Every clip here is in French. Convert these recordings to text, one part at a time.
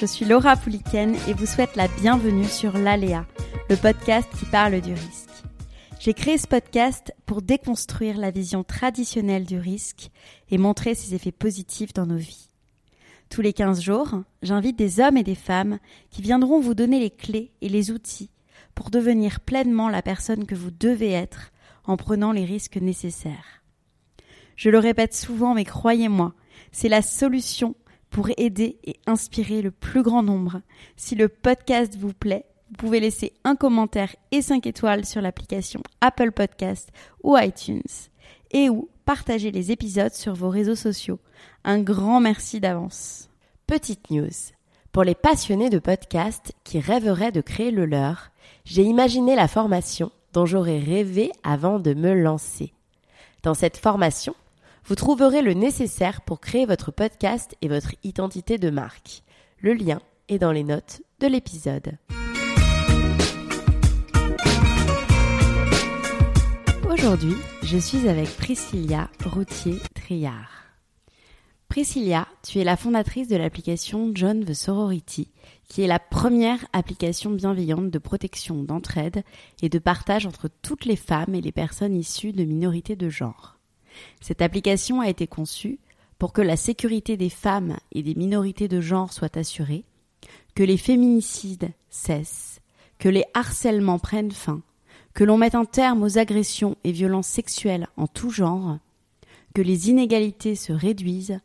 Je suis Laura Pouliken et vous souhaite la bienvenue sur l'Aléa, le podcast qui parle du risque. J'ai créé ce podcast pour déconstruire la vision traditionnelle du risque et montrer ses effets positifs dans nos vies. Tous les 15 jours, j'invite des hommes et des femmes qui viendront vous donner les clés et les outils pour devenir pleinement la personne que vous devez être en prenant les risques nécessaires. Je le répète souvent, mais croyez-moi, c'est la solution pour aider et inspirer le plus grand nombre. Si le podcast vous plaît, vous pouvez laisser un commentaire et 5 étoiles sur l'application Apple Podcast ou iTunes et ou partager les épisodes sur vos réseaux sociaux. Un grand merci d'avance. Petite news. Pour les passionnés de podcast qui rêveraient de créer le leur, j'ai imaginé la formation dont j'aurais rêvé avant de me lancer. Dans cette formation, vous trouverez le nécessaire pour créer votre podcast et votre identité de marque. Le lien est dans les notes de l'épisode. Aujourd'hui, je suis avec Priscilla Routier-Triard. Priscilla, tu es la fondatrice de l'application John the Sorority, qui est la première application bienveillante de protection, d'entraide et de partage entre toutes les femmes et les personnes issues de minorités de genre. Cette application a été conçue pour que la sécurité des femmes et des minorités de genre soit assurée, que les féminicides cessent, que les harcèlements prennent fin, que l'on mette un terme aux agressions et violences sexuelles en tout genre, que les inégalités se réduisent,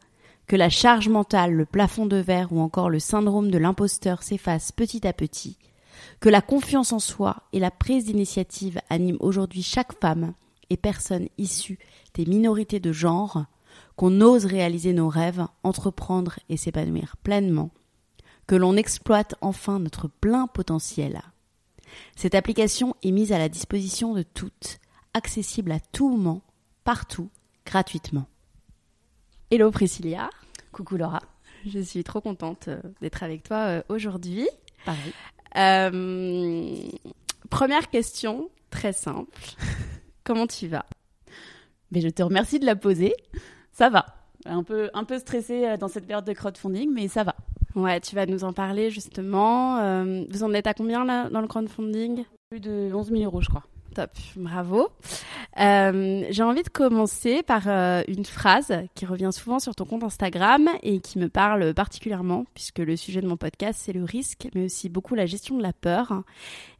que la charge mentale, le plafond de verre ou encore le syndrome de l'imposteur s'effacent petit à petit, que la confiance en soi et la prise d'initiative animent aujourd'hui chaque femme et personne issue des minorités de genre, qu'on ose réaliser nos rêves, entreprendre et s'épanouir pleinement, que l'on exploite enfin notre plein potentiel. Cette application est mise à la disposition de toutes, accessible à tout moment, partout, gratuitement. Hello Priscilla. Coucou Laura. Je suis trop contente euh, d'être avec toi euh, aujourd'hui. Pareil. Euh, première question, très simple. Comment tu vas? Mais je te remercie de la poser. Ça va. Un peu, un peu stressée dans cette période de crowdfunding, mais ça va. Ouais, tu vas nous en parler justement. Euh, vous en êtes à combien là dans le crowdfunding? Plus de 11 000 euros, je crois. Top, bravo. Euh, J'ai envie de commencer par euh, une phrase qui revient souvent sur ton compte Instagram et qui me parle particulièrement, puisque le sujet de mon podcast, c'est le risque, mais aussi beaucoup la gestion de la peur.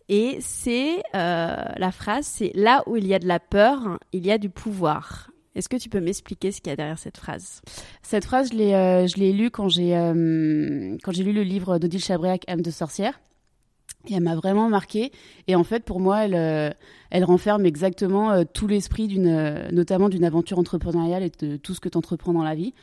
Et c'est euh, la phrase, c'est là où il y a de la peur, il y a du pouvoir. Est-ce que tu peux m'expliquer ce qu'il y a derrière cette phrase? Cette phrase, je l'ai, euh, je l'ai lue quand j'ai, euh, quand j'ai lu le livre d'Odile Chabriac, Âme de sorcière. Et elle m'a vraiment marquée. Et en fait, pour moi, elle, elle renferme exactement tout l'esprit d'une, notamment d'une aventure entrepreneuriale et de tout ce que tu entreprends dans la vie.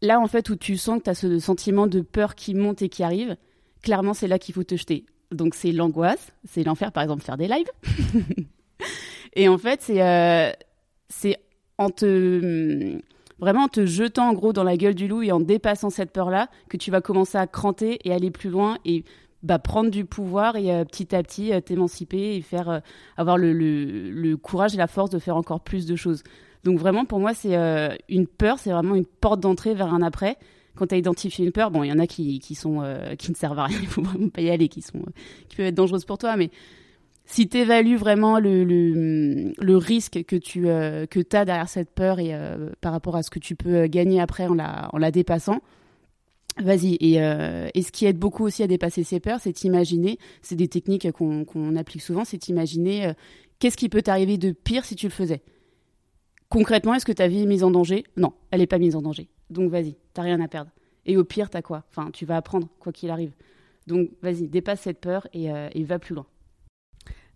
Là, en fait, où tu sens que tu as ce sentiment de peur qui monte et qui arrive, clairement, c'est là qu'il faut te jeter. Donc, c'est l'angoisse, c'est l'enfer, par exemple, faire des lives. et en fait, c'est, euh, en te vraiment en te jetant en gros dans la gueule du loup et en dépassant cette peur-là que tu vas commencer à cranter et aller plus loin et bah, prendre du pouvoir et euh, petit à petit euh, t'émanciper et faire avoir le, le, courage et la force de faire encore plus de choses. Donc vraiment pour moi c'est une peur, c'est vraiment une porte d'entrée vers un après. Quand tu as identifié une peur, bon il y en a qui, qui sont qui ne servent à rien, il faut vraiment pas y aller, qui sont qui peuvent être dangereuses pour toi, mais si tu évalues vraiment le, le, le, risque que tu euh, que as derrière cette peur et euh, par rapport à ce que tu peux gagner après en la, en la dépassant, vas-y. Et, euh, et ce qui aide beaucoup aussi à dépasser ces peurs, c'est imaginer, c'est des techniques qu'on qu'on applique souvent, c'est imaginer qu'est-ce qui peut t'arriver de pire si tu le faisais. Concrètement, est-ce que ta vie est mise en danger? Non, elle n'est pas mise en danger. Donc vas-y, t'as rien à perdre. Et au pire, t'as quoi? Enfin, tu vas apprendre, quoi qu'il arrive. Donc vas-y, dépasse cette peur et, et va plus loin.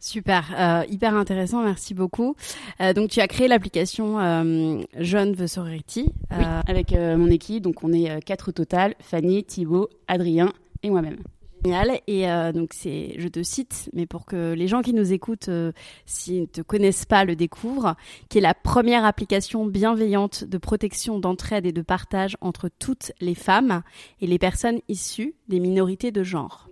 Super, euh, hyper intéressant, merci beaucoup. Euh, donc tu as créé l'application euh, Jeune the Sorority. Oui, avec mon équipe, donc on est quatre au total, Fanny, Thibaut, Adrien et moi-même. Génial. Et donc c'est, je te cite, mais pour que les gens qui nous écoutent, s'ils ne te connaissent pas, le découvrent, qui est la première application bienveillante de protection, d'entraide et de partage entre toutes les femmes et les personnes issues des minorités de genre.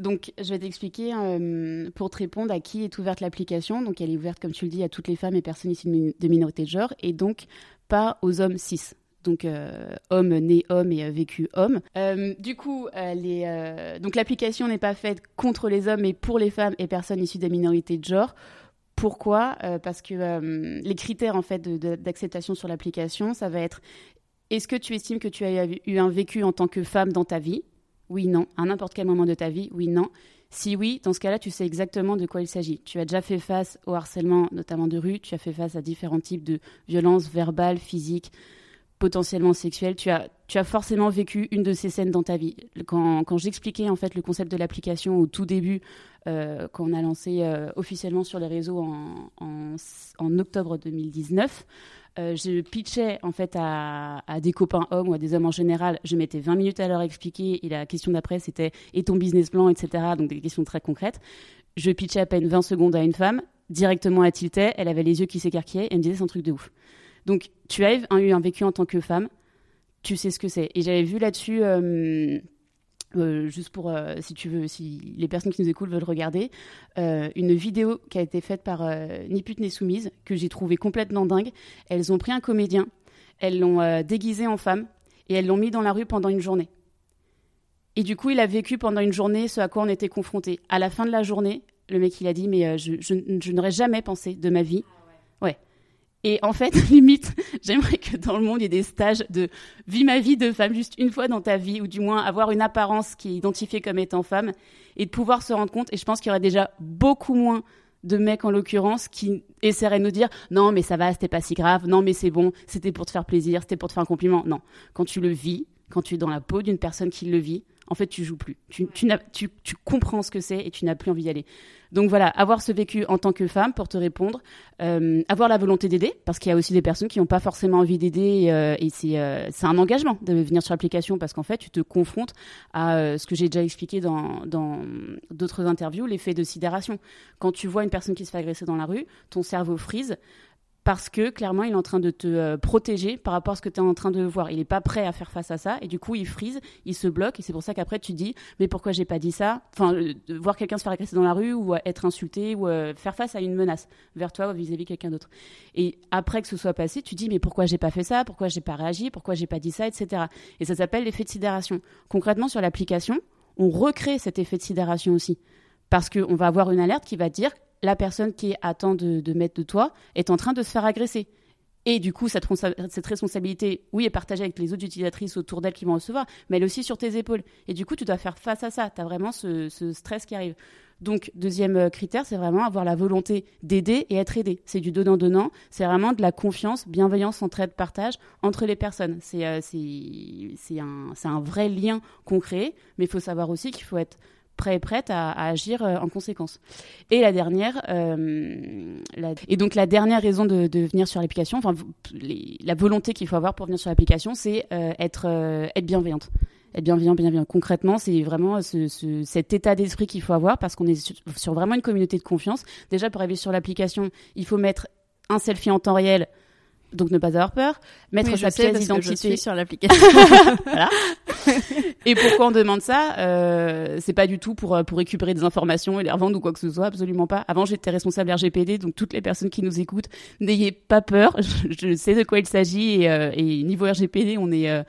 Donc, je vais t'expliquer euh, pour te répondre à qui est ouverte l'application. Donc, elle est ouverte, comme tu le dis, à toutes les femmes et personnes issues de minorités de genre, et donc pas aux hommes cis. Donc, euh, homme né homme et euh, vécu homme. du coup, donc l'application n'est pas faite contre les hommes, mais pour les femmes et personnes issues des minorités de genre. Pourquoi? Parce que les critères en fait d'acceptation sur l'application, ça va être est-ce que tu estimes que tu as eu un vécu en tant que femme dans ta vie? Oui, non. À n'importe quel moment de ta vie, oui, non. Si oui, dans ce cas-là, tu sais exactement de quoi il s'agit. Tu as déjà fait face au harcèlement, notamment de rue, tu as fait face à différents types de violences verbales, physiques, potentiellement sexuelles. Tu as, tu as forcément vécu une de ces scènes dans ta vie. Quand, quand j'expliquais en fait le concept de l'application au tout début, euh, quand on a lancé euh, officiellement sur les réseaux en, en, en octobre 2019, euh, je pitchais en fait à, des copains hommes ou à des hommes en général. Je mettais 20 minutes à leur expliquer et la question d'après c'était et ton business plan, etc. Donc des questions très concrètes. Je pitchais à peine 20 secondes à une femme, directement à tiltait, elle avait les yeux qui s'écarquillaient et elle me disait c'est un truc de ouf. Donc tu as eu un vécu en tant que femme, tu sais ce que c'est. Et j'avais vu là-dessus. Euh, euh, juste pour, euh, si tu veux, si les personnes qui nous écoutent veulent regarder, une vidéo qui a été faite par Ni pute ni soumise, que j'ai trouvé complètement dingue. Elles ont pris un comédien, elles l'ont déguisé en femme et elles l'ont mis dans la rue pendant une journée. Et du coup, il a vécu pendant une journée ce à quoi on était confronté. À la fin de la journée, le mec, il a dit, mais je n'aurais jamais pensé de ma vie. Et en fait, limite, j'aimerais que dans le monde, il y ait des stages de vis ma vie de femme juste une fois dans ta vie, ou du moins avoir une apparence qui est identifiée comme étant femme, et de pouvoir se rendre compte. Et je pense qu'il y aurait déjà beaucoup moins de mecs en l'occurrence qui essaieraient de nous dire non mais ça va, c'était pas si grave, non mais c'est bon, c'était pour te faire plaisir, c'était pour te faire un compliment. Non, quand tu le vis, quand tu es dans la peau d'une personne qui le vit, en fait, tu joues plus. Tu, tu, tu, comprends ce que c'est et tu n'as plus envie d'y aller. Donc voilà, avoir ce vécu en tant que femme pour te répondre, euh, avoir la volonté d'aider, parce qu'il y a aussi des personnes qui n'ont pas forcément envie d'aider euh, et c'est euh, c'est un engagement de venir sur l'application parce qu'en fait, tu te confrontes à ce que j'ai déjà expliqué dans d'autres interviews, l'effet de sidération. Quand tu vois une personne qui se fait agresser dans la rue, ton cerveau frise parce que clairement il est en train de te euh, protéger par rapport à ce que tu es en train de voir. Il n'est pas prêt à faire face à ça et du coup il frise, il se bloque et c'est pour ça qu'après tu dis mais pourquoi j'ai pas dit ça? Enfin euh, voir quelqu'un se faire agresser dans la rue ou être insulté ou faire face à une menace vers toi ou vis-à-vis quelqu'un d'autre. Et après que ce soit passé, tu dis mais pourquoi j'ai pas fait ça? Pourquoi j'ai pas réagi? Pourquoi j'ai pas dit ça? Etc. Et ça s'appelle l'effet de sidération. Concrètement sur l'application, on recrée cet effet de sidération aussi parce qu'on va avoir une alerte qui va dire la personne qui attend de, de mettre de toi est en train de se faire agresser. Et du coup, cette, responsabilité, oui, est partagée avec les autres utilisatrices autour d'elle qui vont recevoir, mais elle est aussi sur tes épaules. Et du coup, tu dois faire face à ça. Tu as vraiment ce, stress qui arrive. Donc, deuxième euh, critère, c'est vraiment avoir la volonté d'aider et être aidé. C'est du donnant-donnant. C'est vraiment de la confiance, bienveillance, entraide, partage entre les personnes. C'est euh, un, un vrai lien concret, mais il faut savoir aussi qu'il faut être prêt et prête à, agir euh, en conséquence. Et la dernière, euh, et donc la dernière raison de, venir sur l'application, enfin la volonté qu'il faut avoir pour venir sur l'application, c'est euh, être être bienveillante être bienveillant, bienveillant. Concrètement, c'est vraiment cet état d'esprit qu'il faut avoir parce qu'on est sur, sur, vraiment une communauté de confiance. Déjà, pour arriver sur l'application, il faut mettre un selfie en temps réel donc ne pas avoir peur, mettre sa pièce d'identité sur l'application. voilà. Et pourquoi on demande ça euh, C'est pas du tout pour euh, pour récupérer des informations et les revendre ou quoi que ce soit, absolument pas. Avant, j'étais responsable RGPD, donc toutes les personnes qui nous écoutent, n'ayez pas peur. Je, sais de quoi il s'agit et, euh, niveau RGPD, on est euh,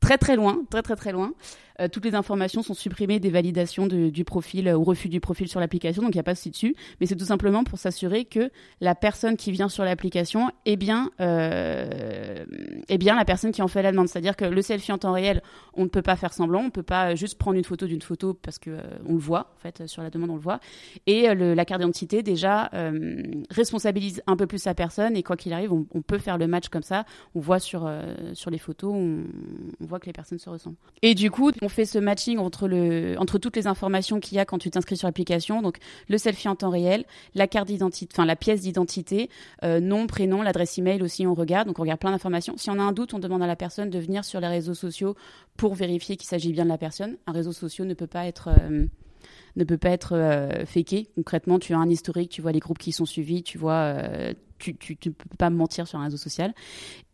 très très loin, très très très loin. Euh, toutes les informations sont supprimées des validations du profil euh, ou refus du profil sur l'application, donc il n'y a pas de dessus. Mais c'est tout simplement pour s'assurer que la personne qui vient sur l'application est bien, euh, est bien la personne qui en fait la demande. C'est-à-dire que le selfie en temps réel, on ne peut pas faire semblant, on ne peut pas juste prendre une photo d'une photo parce que on le voit, en fait, sur la demande on le voit. Et la carte d'identité déjà responsabilise un peu plus la personne et quoi qu'il arrive, on, peut faire le match comme ça. On voit sur sur les photos, on, on voit que les personnes se ressemblent. Et du coup, on fait ce matching entre toutes les informations qu'il y a quand tu t'inscris sur l'application, donc le selfie en temps réel, la carte d'identité, enfin la pièce d'identité, euh, nom, prénom, l'adresse email aussi on regarde, donc on regarde plein d'informations. Si on a un doute, on demande à la personne de venir sur les réseaux sociaux pour vérifier qu'il s'agit bien de la personne. Un réseau social ne peut pas être euh, ne peut pas être euh, Concrètement, tu as un historique, tu vois les groupes qui sont suivis, tu vois tu, tu, peux pas mentir sur un réseau social.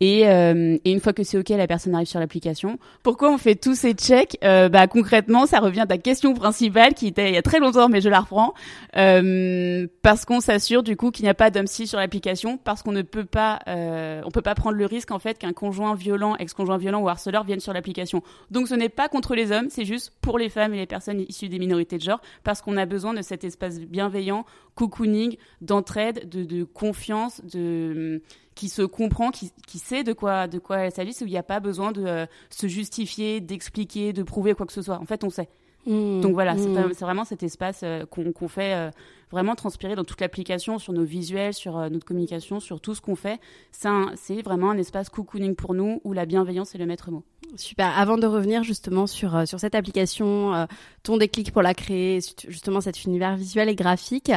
Et, euh, et une fois que c'est ok, la personne arrive sur l'application. Pourquoi on fait tous ces checks? Euh, Bah concrètement, ça revient à ta question principale qui était il y a très longtemps, mais je la reprends. Euh, parce qu'on s'assure du coup qu'il n'y a pas d'homme sur l'application, parce qu'on ne peut pas, on peut pas prendre le risque en fait qu'un conjoint violent, ex-conjoint violent ou harceleur vienne sur l'application. Donc ce n'est pas contre les hommes, c'est juste pour les femmes et les personnes issues des minorités de genre, parce qu'on a besoin de cet espace bienveillant, cocooning, d'entraide, de, de confiance de qui se comprend, qui, qui sait de quoi de quoi elle s'agit, où il n'y a pas besoin de euh, se justifier, d'expliquer, de prouver quoi que ce soit. En fait, on sait. Mmh. Donc voilà, mmh. c'est vraiment cet espace euh, qu'on fait euh, vraiment transpirer dans toute l'application, sur nos visuels, sur notre communication, sur tout ce qu'on fait. C'est vraiment un espace cocooning pour nous où la bienveillance est le maître mot. Super. Avant de revenir justement sur euh, sur cette application, euh, ton déclic pour la créer, justement cet univers visuel et graphique,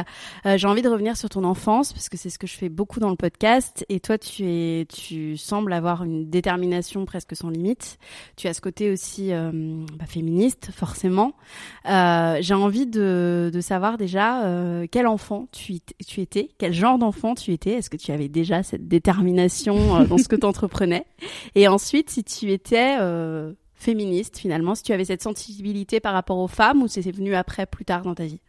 euh, j'ai envie de revenir sur ton enfance parce que c'est ce que je fais beaucoup dans le podcast. Et toi, tu es, tu sembles avoir une détermination presque sans limite. Tu as ce côté aussi bah, féministe, forcément. j'ai envie de de savoir déjà quel enfant tu tu étais, quel genre d'enfant tu étais. Est-ce que tu avais déjà cette détermination dans ce que tu entreprenais Et ensuite, si tu étais euh, féministe finalement, si tu avais cette sensibilité par rapport aux femmes ou c'est venu après, plus tard dans ta vie?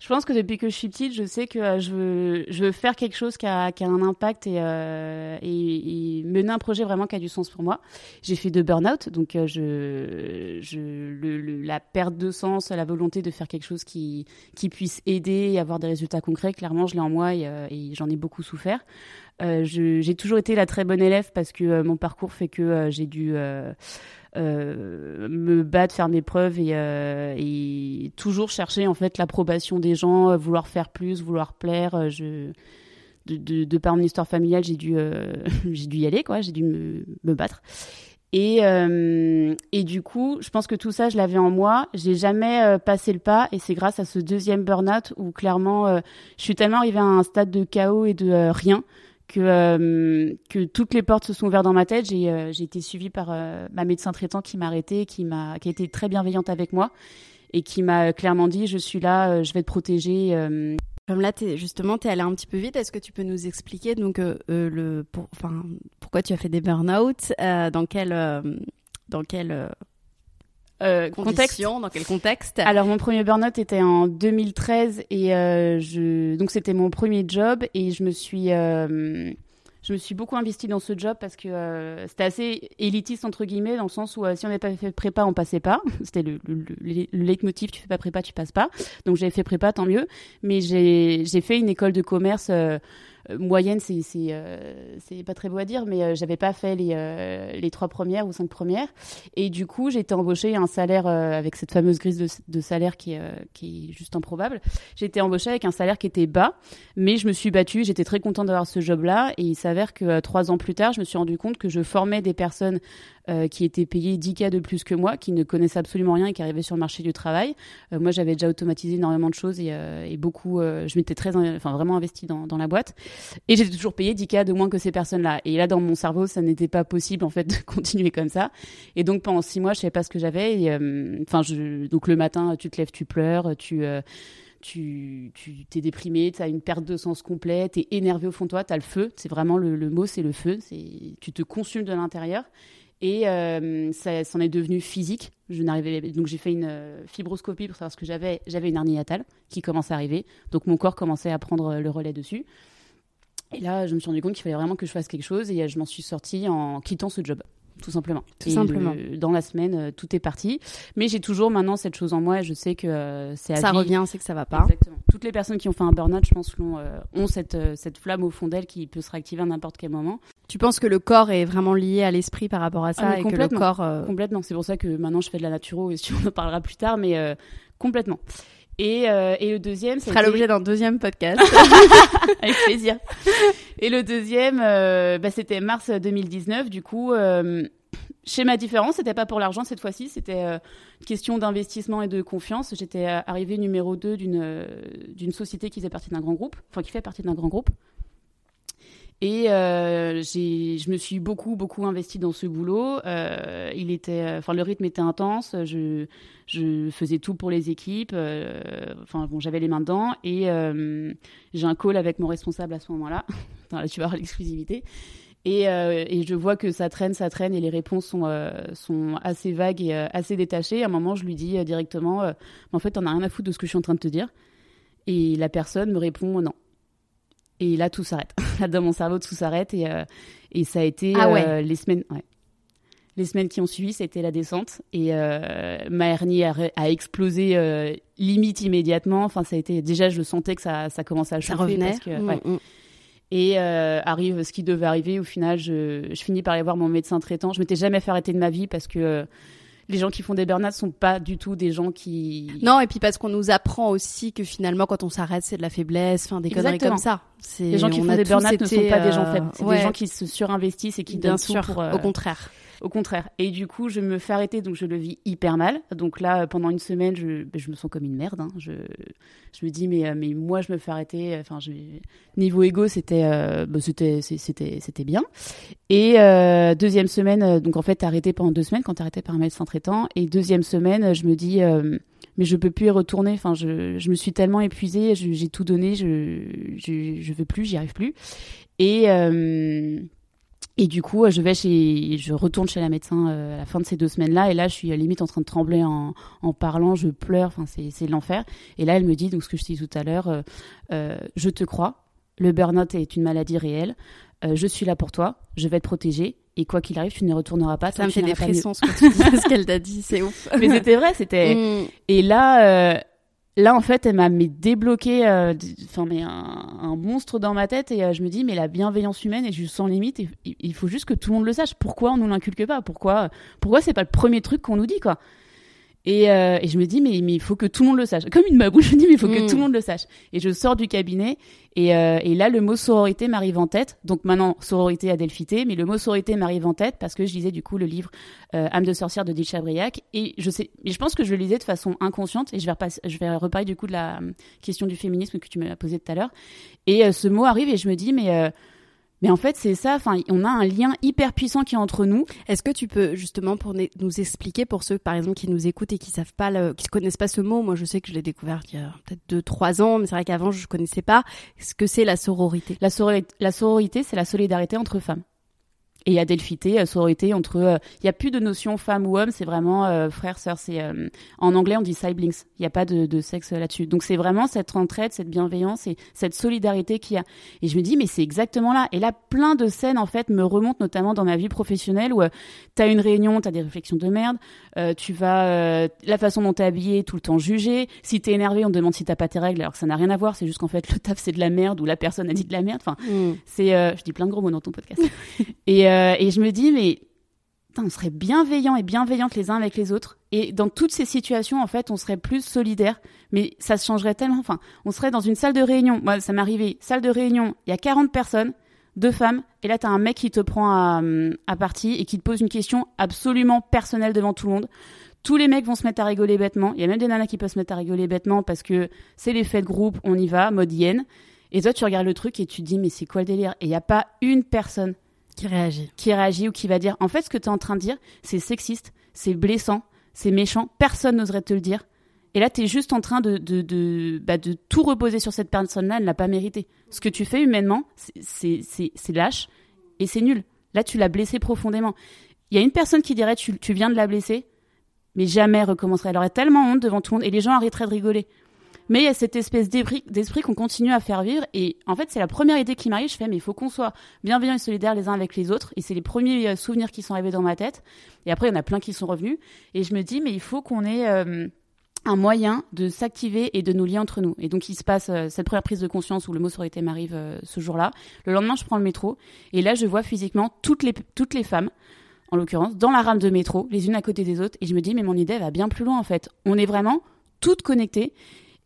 Je pense que depuis que je suis petite, je sais que euh, je, veux, faire quelque chose qui a, qui a un impact et, euh, et, mener un projet vraiment qui a du sens pour moi. J'ai fait de burn-out, donc la perte de sens, la volonté de faire quelque chose qui, qui puisse aider et avoir des résultats concrets, clairement, je l'ai en moi et j'en ai beaucoup souffert. Euh, j'ai toujours été la très bonne élève parce que euh, mon parcours fait que euh, j'ai dû me battre, faire mes preuves et, toujours chercher en fait l'approbation des gens, vouloir faire plus, vouloir plaire. de, par mon histoire familiale, j'ai dû, y aller, quoi. J'ai dû me, battre. Et, et du coup, je pense que tout ça, je l'avais en moi. J'ai jamais passé le pas, et c'est grâce à ce deuxième burn-out où clairement, je suis tellement arrivée à un stade de chaos et de rien que, euh, que toutes les portes se sont ouvertes dans ma tête. J'ai euh, été suivie par euh, ma médecin traitant qui m'a arrêté, qui a été très bienveillante avec moi et qui m'a clairement dit je suis là, je vais te protéger. Comme là, justement, tu es allé un petit peu vite. Est-ce que tu peux nous expliquer donc le pour, pourquoi tu as fait des burn-out, dans quel dans quel euh, contexte. Dans quel contexte? Alors mon premier burn-out était en 2013 et euh, je donc c'était mon premier job et je me suis euh, je me suis beaucoup investie dans ce job parce que euh, c'était assez élitiste entre guillemets dans le sens où euh, si on n'avait pas fait prépa on passait pas. C'était le, le, le, leitmotiv tu fais pas prépa tu passes pas. Donc j'avais fait prépa tant mieux. Mais j'ai fait une école de commerce euh, moyenne, c'est c'est euh, c'est pas très beau à dire, mais euh, j'avais pas fait les les trois premières ou cinq premières, et du coup j'ai été embauchée un salaire avec cette fameuse grille de, salaire qui qui est juste improbable. J'ai été embauchée avec un salaire qui était bas, mais je me suis battue, j'étais très contente d'avoir ce job-là, et il s'avère que trois ans plus tard, je me suis rendu compte que je formais des personnes euh, qui étaient payés 10 cas de plus que moi, qui ne connaissaient absolument rien et qui arrivaient sur le marché du travail. Euh, moi, j'avais déjà automatisé énormément de choses et, euh, beaucoup, je m'étais très, enfin vraiment investi dans, la boîte. Et j'étais toujours payé 10 cas de moins que ces personnes-là. Et là, dans mon cerveau, ça n'était pas possible en fait de continuer comme ça. Et donc pendant six mois, je savais pas ce que j'avais. Enfin, donc le matin, tu te lèves, tu pleures, tu tu, tu t'es déprimé, tu as une perte de sens complète, tu es énervé au fond de toi, tu as le feu, c'est vraiment le, mot, c'est le feu, tu te consumes de l'intérieur. Et euh, ça s'en est devenu physique. Je n'arrivais donc j'ai fait une euh, fibroscopie pour savoir ce que j'avais. J'avais une hernie hiatale qui commençait à arriver, donc mon corps commençait à prendre le relais dessus. Et là, je me suis rendu compte qu'il fallait vraiment que je fasse quelque chose et je m'en suis sortie en quittant ce job tout simplement. Tout simplement. dans la semaine, euh, tout est parti. Mais j'ai toujours maintenant cette chose en moi et je sais que euh, c'est Ça revient, c'est que ça va pas. Exactement. Toutes les personnes qui ont fait un burn-out, je pense, ont, euh, ont cette, cette flamme au fond d'elles qui peut se réactiver à n'importe quel moment. Tu penses que le corps est vraiment lié à l'esprit par rapport à ça ah, et que le corps. Complètement. C'est pour ça que maintenant je fais de la naturo et si on en parlera plus tard, mais complètement. Et, et, le deuxième, c'est. sera l'objet d'un deuxième podcast. Avec plaisir. Et le deuxième, bah, c'était mars 2019. Du coup, Schéma différent, c'était pas pour l'argent cette fois-ci, c'était euh, question d'investissement et de confiance. J'étais euh, arrivée numéro 2 d'une euh, d'une société qui faisait partie d'un grand groupe, enfin qui fait partie d'un grand groupe. Et euh, je me suis beaucoup, beaucoup investie dans ce boulot. Euh, il était, enfin, le rythme était intense. Je, je faisais tout pour les équipes. Euh, enfin, bon, j'avais les mains dedans. Et euh, j'ai un call avec mon responsable à ce moment-là. Tu vas avoir l'exclusivité. Et, euh, et, je vois que ça traîne, ça traîne, et les réponses sont, euh, sont assez vagues et euh, assez détachées. À un moment, je lui dis directement, en fait, t'en as rien à foutre de ce que je suis en train de te dire. Et la personne me répond non. Et là, tout s'arrête. là, dans mon cerveau, tout s'arrête. Et, et ça a été ah ouais. les semaines. Ouais. Les semaines qui ont suivi, c'était la descente. Et ma hernie a, a explosé limite immédiatement. Enfin, ça a été. Déjà, je sentais que ça, ça commençait à chauffer. Ça revenait. Parce que, mmh, ouais. mmh. Et euh, arrive ce qui devait arriver. Au final, je, je, finis par aller voir mon médecin traitant. Je m'étais jamais fait arrêter de ma vie parce que euh, les gens qui font des burn-out sont pas du tout des gens qui. Non, et puis parce qu'on nous apprend aussi que finalement, quand on s'arrête, c'est de la faiblesse, enfin des Exactement. conneries comme ça. Les gens qui font des burn-out ne sont pas des gens faibles. C'est ouais. des gens qui se surinvestissent et qui Bien donnent sûr, tout pour. euh, au contraire. Au contraire. Et du coup, je me fais arrêter, donc je le vis hyper mal. Donc là, pendant une semaine, je, ben, me sens comme une merde. Hein. Je, me dis, mais, euh, mais moi, je me fais arrêter. Enfin, je, niveau ego, c'était, euh, ben, c'était, bien. Et euh, deuxième semaine, donc en fait, t'es arrêté pendant deux semaines quand t'es arrêté par un médecin traitant. Et deuxième semaine, je me dis, euh, mais je peux plus y retourner. Enfin, je, je me suis tellement épuisée, j'ai tout donné, je, je, je veux plus, j'y arrive plus. Et euh, et du coup, je vais chez, je retourne chez la médecin euh, à la fin de ces deux semaines-là, et là, je suis limite en train de trembler en, en parlant, je pleure, enfin, c'est, l'enfer. Et là, elle me dit, donc ce que je dis tout à l'heure, euh, euh, je te crois, le burn-out est une maladie réelle, euh, je suis là pour toi, je vais te protéger, et quoi qu'il arrive, tu ne retourneras pas. Ça me fait des frissons ce que tu dis, ce qu'elle t'a dit, c'est ouf. Mais c'était vrai, c'était. Mm. Et là, euh, là en fait, elle m'a débloqué, euh, enfin mais un, un, monstre dans ma tête et euh, je me dis mais la bienveillance humaine est juste sans limite. Et, il faut juste que tout le monde le sache. Pourquoi on nous l'inculque pas? Pourquoi Pourquoi c'est pas le premier truc qu'on nous dit quoi? Et, euh, et, je me dis, mais, mais il faut que tout le monde le sache. Comme une mabouche, je me dis, mais il faut Mm. que tout le monde le sache. Et je sors du cabinet, et, euh, et là, le mot sororité m'arrive en tête. Donc maintenant, sororité adelphité, mais le mot sororité m'arrive en tête parce que je lisais du coup le livre euh, Âme de sorcière de Dilcha Briac. Et je sais, mais je pense que je le lisais de façon inconsciente, et je vais, repasser, je vais reparler du coup de la euh, question du féminisme que tu m'as posé tout à l'heure. Et euh, ce mot arrive, et je me dis, mais. Mais en fait, c'est ça. Enfin, on a un lien hyper puissant qui est entre nous. Est-ce que tu peux justement pour nous expliquer pour ceux par exemple qui nous écoutent et qui savent pas, le, qui connaissent pas ce mot, moi je sais que je l'ai découvert il y a peut-être deux trois ans, mais c'est vrai qu'avant je connaissais pas. Ce que c'est la sororité? La, sororité, la sororité, c'est la solidarité entre femmes. Et adelphité, sororité entre. Il euh, n'y a plus de notion femme ou homme, c'est vraiment euh, frère, sœur. C'est euh, en anglais on dit siblings. Il n'y a pas de, de sexe là-dessus. Donc c'est vraiment cette entraide, cette bienveillance et cette solidarité qu'il y a. Et je me dis mais c'est exactement là. Et là plein de scènes en fait me remontent notamment dans ma vie professionnelle où tu as une réunion, tu as des réflexions de merde, euh, tu vas euh, la façon dont t'es habillé tout le temps jugé. Si t'es énervé, on te demande si t'as pas tes règles alors que ça n'a rien à voir. C'est juste qu'en fait le taf c'est de la merde ou la personne a dit de la merde. Enfin Mm. c'est euh, je dis plein de gros mots dans ton podcast. et euh, et je me dis, mais on serait bienveillants et bienveillantes les uns avec les autres. Et dans toutes ces situations, en fait, on serait plus solidaires. Mais ça se changerait tellement. Enfin, on serait dans une salle de réunion. Moi, ça m'est arrivé. Salle de réunion, il y a 40 personnes, deux femmes. Et là, t'as un mec qui te prend à, à partie et qui te pose une question absolument personnelle devant tout le monde. Tous les mecs vont se mettre à rigoler bêtement. Il y a même des nanas qui peuvent se mettre à rigoler bêtement parce que c'est l'effet de groupe, on y va, mode hyène. Et toi, tu regardes le truc et tu te dis, mais c'est quoi le délire? Et il n'y a pas une personne qui réagit. Qui réagit ou qui va dire, en fait, ce que tu es en train de dire, c'est sexiste, c'est blessant, c'est méchant, personne n'oserait te le dire. Et là, tu es juste en train de, de, de, bah, de tout reposer sur cette personne-là, elle ne l'a pas mérité. Ce que tu fais humainement, c'est lâche et c'est nul. Là, tu l'as blessé profondément. Il y a une personne qui dirait, tu, tu viens de la blesser, mais jamais recommencerait. Elle aurait tellement honte devant tout le monde et les gens arrêteraient de rigoler. Mais il y a cette espèce d'esprit qu'on continue à faire vivre. Et en fait, c'est la première idée qui m'arrive. Je fais, mais il faut qu'on soit bienveillants et solidaires les uns avec les autres. Et c'est les premiers euh, souvenirs qui sont arrivés dans ma tête. Et après, il y en a plein qui sont revenus. Et je me dis, mais il faut qu'on ait euh, un moyen de s'activer et de nous lier entre nous. Et donc, il se passe euh, cette première prise de conscience où le mot sororité m'arrive ce jour-là. Le lendemain, je prends le métro. Et là, je vois physiquement toutes les, toutes les femmes en l'occurrence, dans la rame de métro, les unes à côté des autres. Et je me dis, mais mon idée va bien plus loin, en fait. On est vraiment toutes connectées.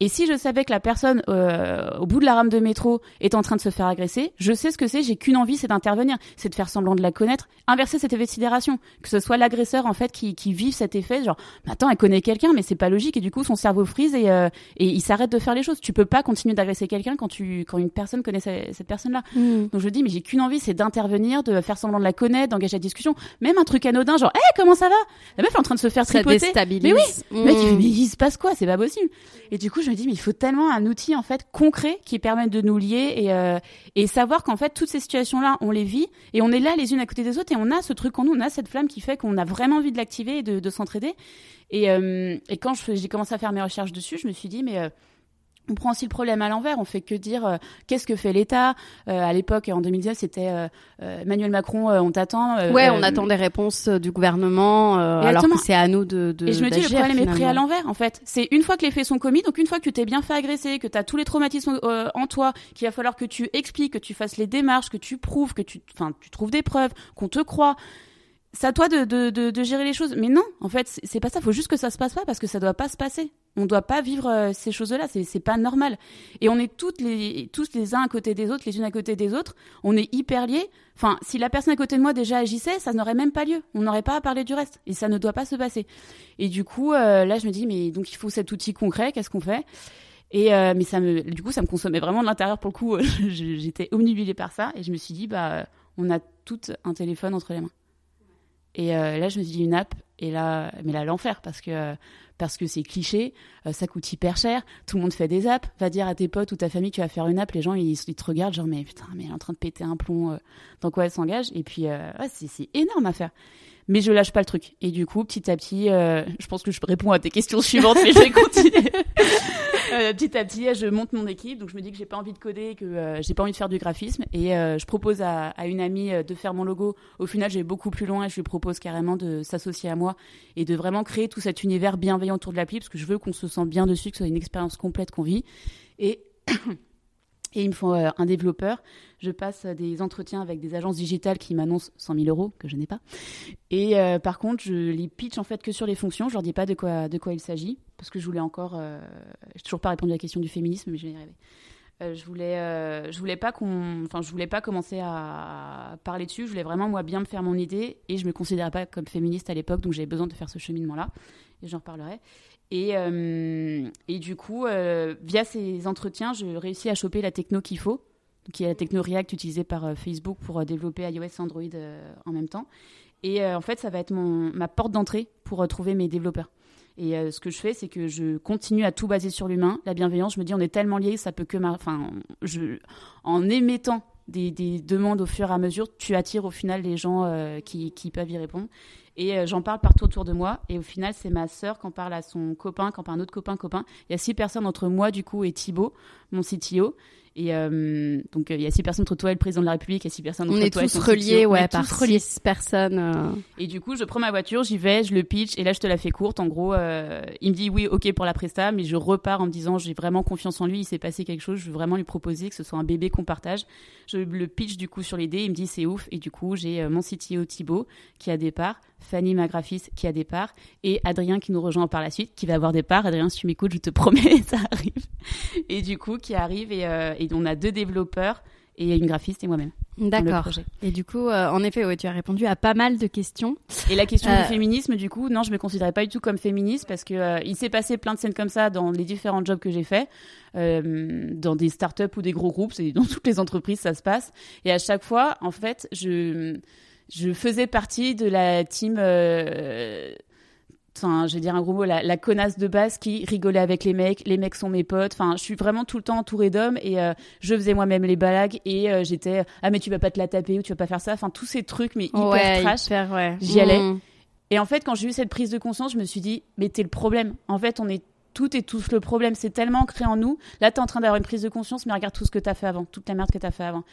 Et si je savais que la personne euh, au bout de la rame de métro est en train de se faire agresser, je sais ce que c'est, j'ai qu'une envie, c'est d'intervenir, c'est de faire semblant de la connaître, inverser cet effet de sidération, que ce soit l'agresseur en fait qui, qui vive cet effet, genre attends, elle connaît quelqu'un, mais c'est pas logique, et du coup son cerveau frise et, euh, et il s'arrête de faire les choses. Tu peux pas continuer d'agresser quelqu'un quand tu quand une personne connaît cette personne-là. Mm. Donc je dis, mais j'ai qu'une envie, c'est d'intervenir, de faire semblant de la connaître, d'engager la discussion, même un truc anodin, genre, hé, comment ça va? La meuf est en train de se faire Ça tripoter. déstabilise. Mais oui, le mec, il fait, Mm. mais il se passe quoi? C'est pas possible. Et du coup, je me dis, mais il faut tellement un outil en fait concret qui permette de nous lier et euh, et savoir qu'en fait toutes ces situations-là, on les vit et on est là les unes à côté des autres et on a ce truc en nous, on a cette flamme qui fait qu'on a vraiment envie de l'activer et de, de s'entraider. Et euh, et quand j'ai commencé à faire mes recherches dessus, je me suis dit, mais euh, on prend aussi le problème à l'envers. On fait que dire euh, qu'est-ce que fait l'État? Euh, à l'époque, en 2019, c'était euh, Emmanuel Macron, on t'attend. Ouais, on attend des réponses du gouvernement, alors que c'est à nous de, de Et je me dis, le problème est pris à l'envers, en fait. C'est une fois que les faits sont commis, donc une fois que tu t'es bien fait agresser, que tu as tous les traumatismes en toi, qu'il va falloir que tu expliques, que tu fasses les démarches, que tu prouves, que tu, enfin, tu trouves des preuves, qu'on te croit. C'est à toi de, de, de, de gérer les choses. Mais non, en fait, c'est- c'est pas ça. Faut juste que ça se passe pas parce que ça doit pas se passer. On doit pas vivre euh, ces choses-là. C'est pas normal. Et on est toutes les, tous les uns à côté des autres, les unes à côté des autres. On est hyper liés. Enfin, si la personne à côté de moi déjà agissait, ça n'aurait même pas lieu. On n'aurait pas à parler du reste. Et ça ne doit pas se passer. Et du coup, euh, là, je me dis, mais donc il faut cet outil concret. Qu'est-ce qu'on fait? Et euh, mais ça me, du coup, ça me consommait vraiment de l'intérieur. Pour le coup, j'étais omnibulée par ça. Et je me suis dit, bah, on a toutes un téléphone entre les mains. Et là, je me suis dit une app. Et là, mais là, l'enfer parce que parce que c'est cliché, euh, ça coûte hyper cher. Tout le monde fait des apps. Va dire à tes potes ou ta famille que tu vas faire une app. Les gens, ils, te regardent genre mais putain, mais elle est en train de péter un plomb. euh, dans quoi elle s'engage? Et puis, euh, c'est énorme à faire. Mais je lâche pas le truc. Et du coup, petit à petit, euh, je pense que je réponds à tes questions suivantes, mais je vais continuer. Euh, petit à petit, je monte mon équipe, donc je me dis que j'ai pas envie de coder, que euh, j'ai pas envie de faire du graphisme, et euh, je propose à, à une amie euh, de faire mon logo. Au final, j'ai beaucoup plus loin, et je lui propose carrément de s'associer à moi et de vraiment créer tout cet univers bienveillant autour de l'appli, parce que je veux qu'on se sente bien dessus, que ce soit une expérience complète qu'on vit. Et et il me faut euh, un développeur. Je passe des entretiens avec des agences digitales qui m'annoncent 100 000 euros que je n'ai pas. Et euh, par contre, je les pitch en fait que sur les fonctions. Je leur dis pas de quoi de quoi il s'agit parce que je voulais encore. Euh, j'ai toujours pas répondu à la question du féminisme, mais je vais y arriver. Je voulais, je voulais pas enfin, je voulais pas commencer à parler dessus. Je voulais vraiment moi bien me faire mon idée et je me considérais pas comme féministe à l'époque, donc j'avais besoin de faire ce cheminement-là et j'en reparlerai. Et, euh, et du coup, euh, via ces entretiens, je réussis à choper la techno qu'il faut, qui est la techno React utilisée par euh, Facebook pour développer iOS et Android en même temps. Et en fait, ça va être mon, ma porte d'entrée pour trouver mes développeurs. Et ce que je fais, c'est que je continue à tout baser sur l'humain, la bienveillance. Je me dis, on est tellement liés, ça peut que. en émettant des, des demandes au fur et à mesure, tu attires au final les gens qui peuvent y répondre. Et euh, j'en parle partout autour de moi. Et au final, c'est ma sœur qui en parle à son copain, qui en parle à un autre copain, copain. Il y a six personnes entre moi, du coup, et Thibaut, mon CTO. Et euh, donc, euh, il y a six personnes entre toi et le président de la République, il y a six personnes On entre est toi et reliés, CTO. On ouais, est par tous reliés. six personnes. euh. Et du coup, je prends ma voiture, j'y vais, je le pitch, et là, je te la fais courte. En gros, euh, il me dit oui, ok pour la presta, mais je repars en me disant j'ai vraiment confiance en lui, il s'est passé quelque chose, je veux vraiment lui proposer que ce soit un bébé qu'on partage. Je le pitch du coup sur l'idée, il me dit c'est ouf, et du coup, j'ai mon CTO Thibaut qui a des parts, Fanny, ma graphiste, qui a des parts, et Adrien qui nous rejoint par la suite, qui va avoir des parts. Adrien, si tu m'écoutes, je te promets, ça arrive. Et du coup, qui arrive, et, euh, et on a deux développeurs, et une graphiste et moi-même. D'accord. Et du coup, euh, en effet, ouais, tu as répondu à pas mal de questions. Et la question Euh, du féminisme, du coup, non, je me considérais pas du tout comme féministe parce que euh, il s'est passé plein de scènes comme ça dans les différents jobs que j'ai faits, euh, dans des startups ou des gros groupes, c'est dans toutes les entreprises ça se passe. Et à chaque fois, en fait, je je faisais partie de la team. euh, Enfin, je vais dire un gros mot, la, la connasse de base qui rigolait avec les mecs, les mecs sont mes potes. Enfin, je suis vraiment tout le temps entourée d'hommes et euh, je faisais moi-même les balagues et euh, j'étais ah mais tu vas pas te la taper ou tu vas pas faire ça. Enfin, tous ces trucs mais hyper ouais, trash. ouais. J'y allais. Mm. Et en fait, quand j'ai eu cette prise de conscience, je me suis dit, mais t'es le problème. En fait, on est tout et tous le problème. C'est tellement ancré en nous. Là, t'es en train d'avoir une prise de conscience, mais regarde tout ce que t'as fait avant, toute la merde que t'as fait avant.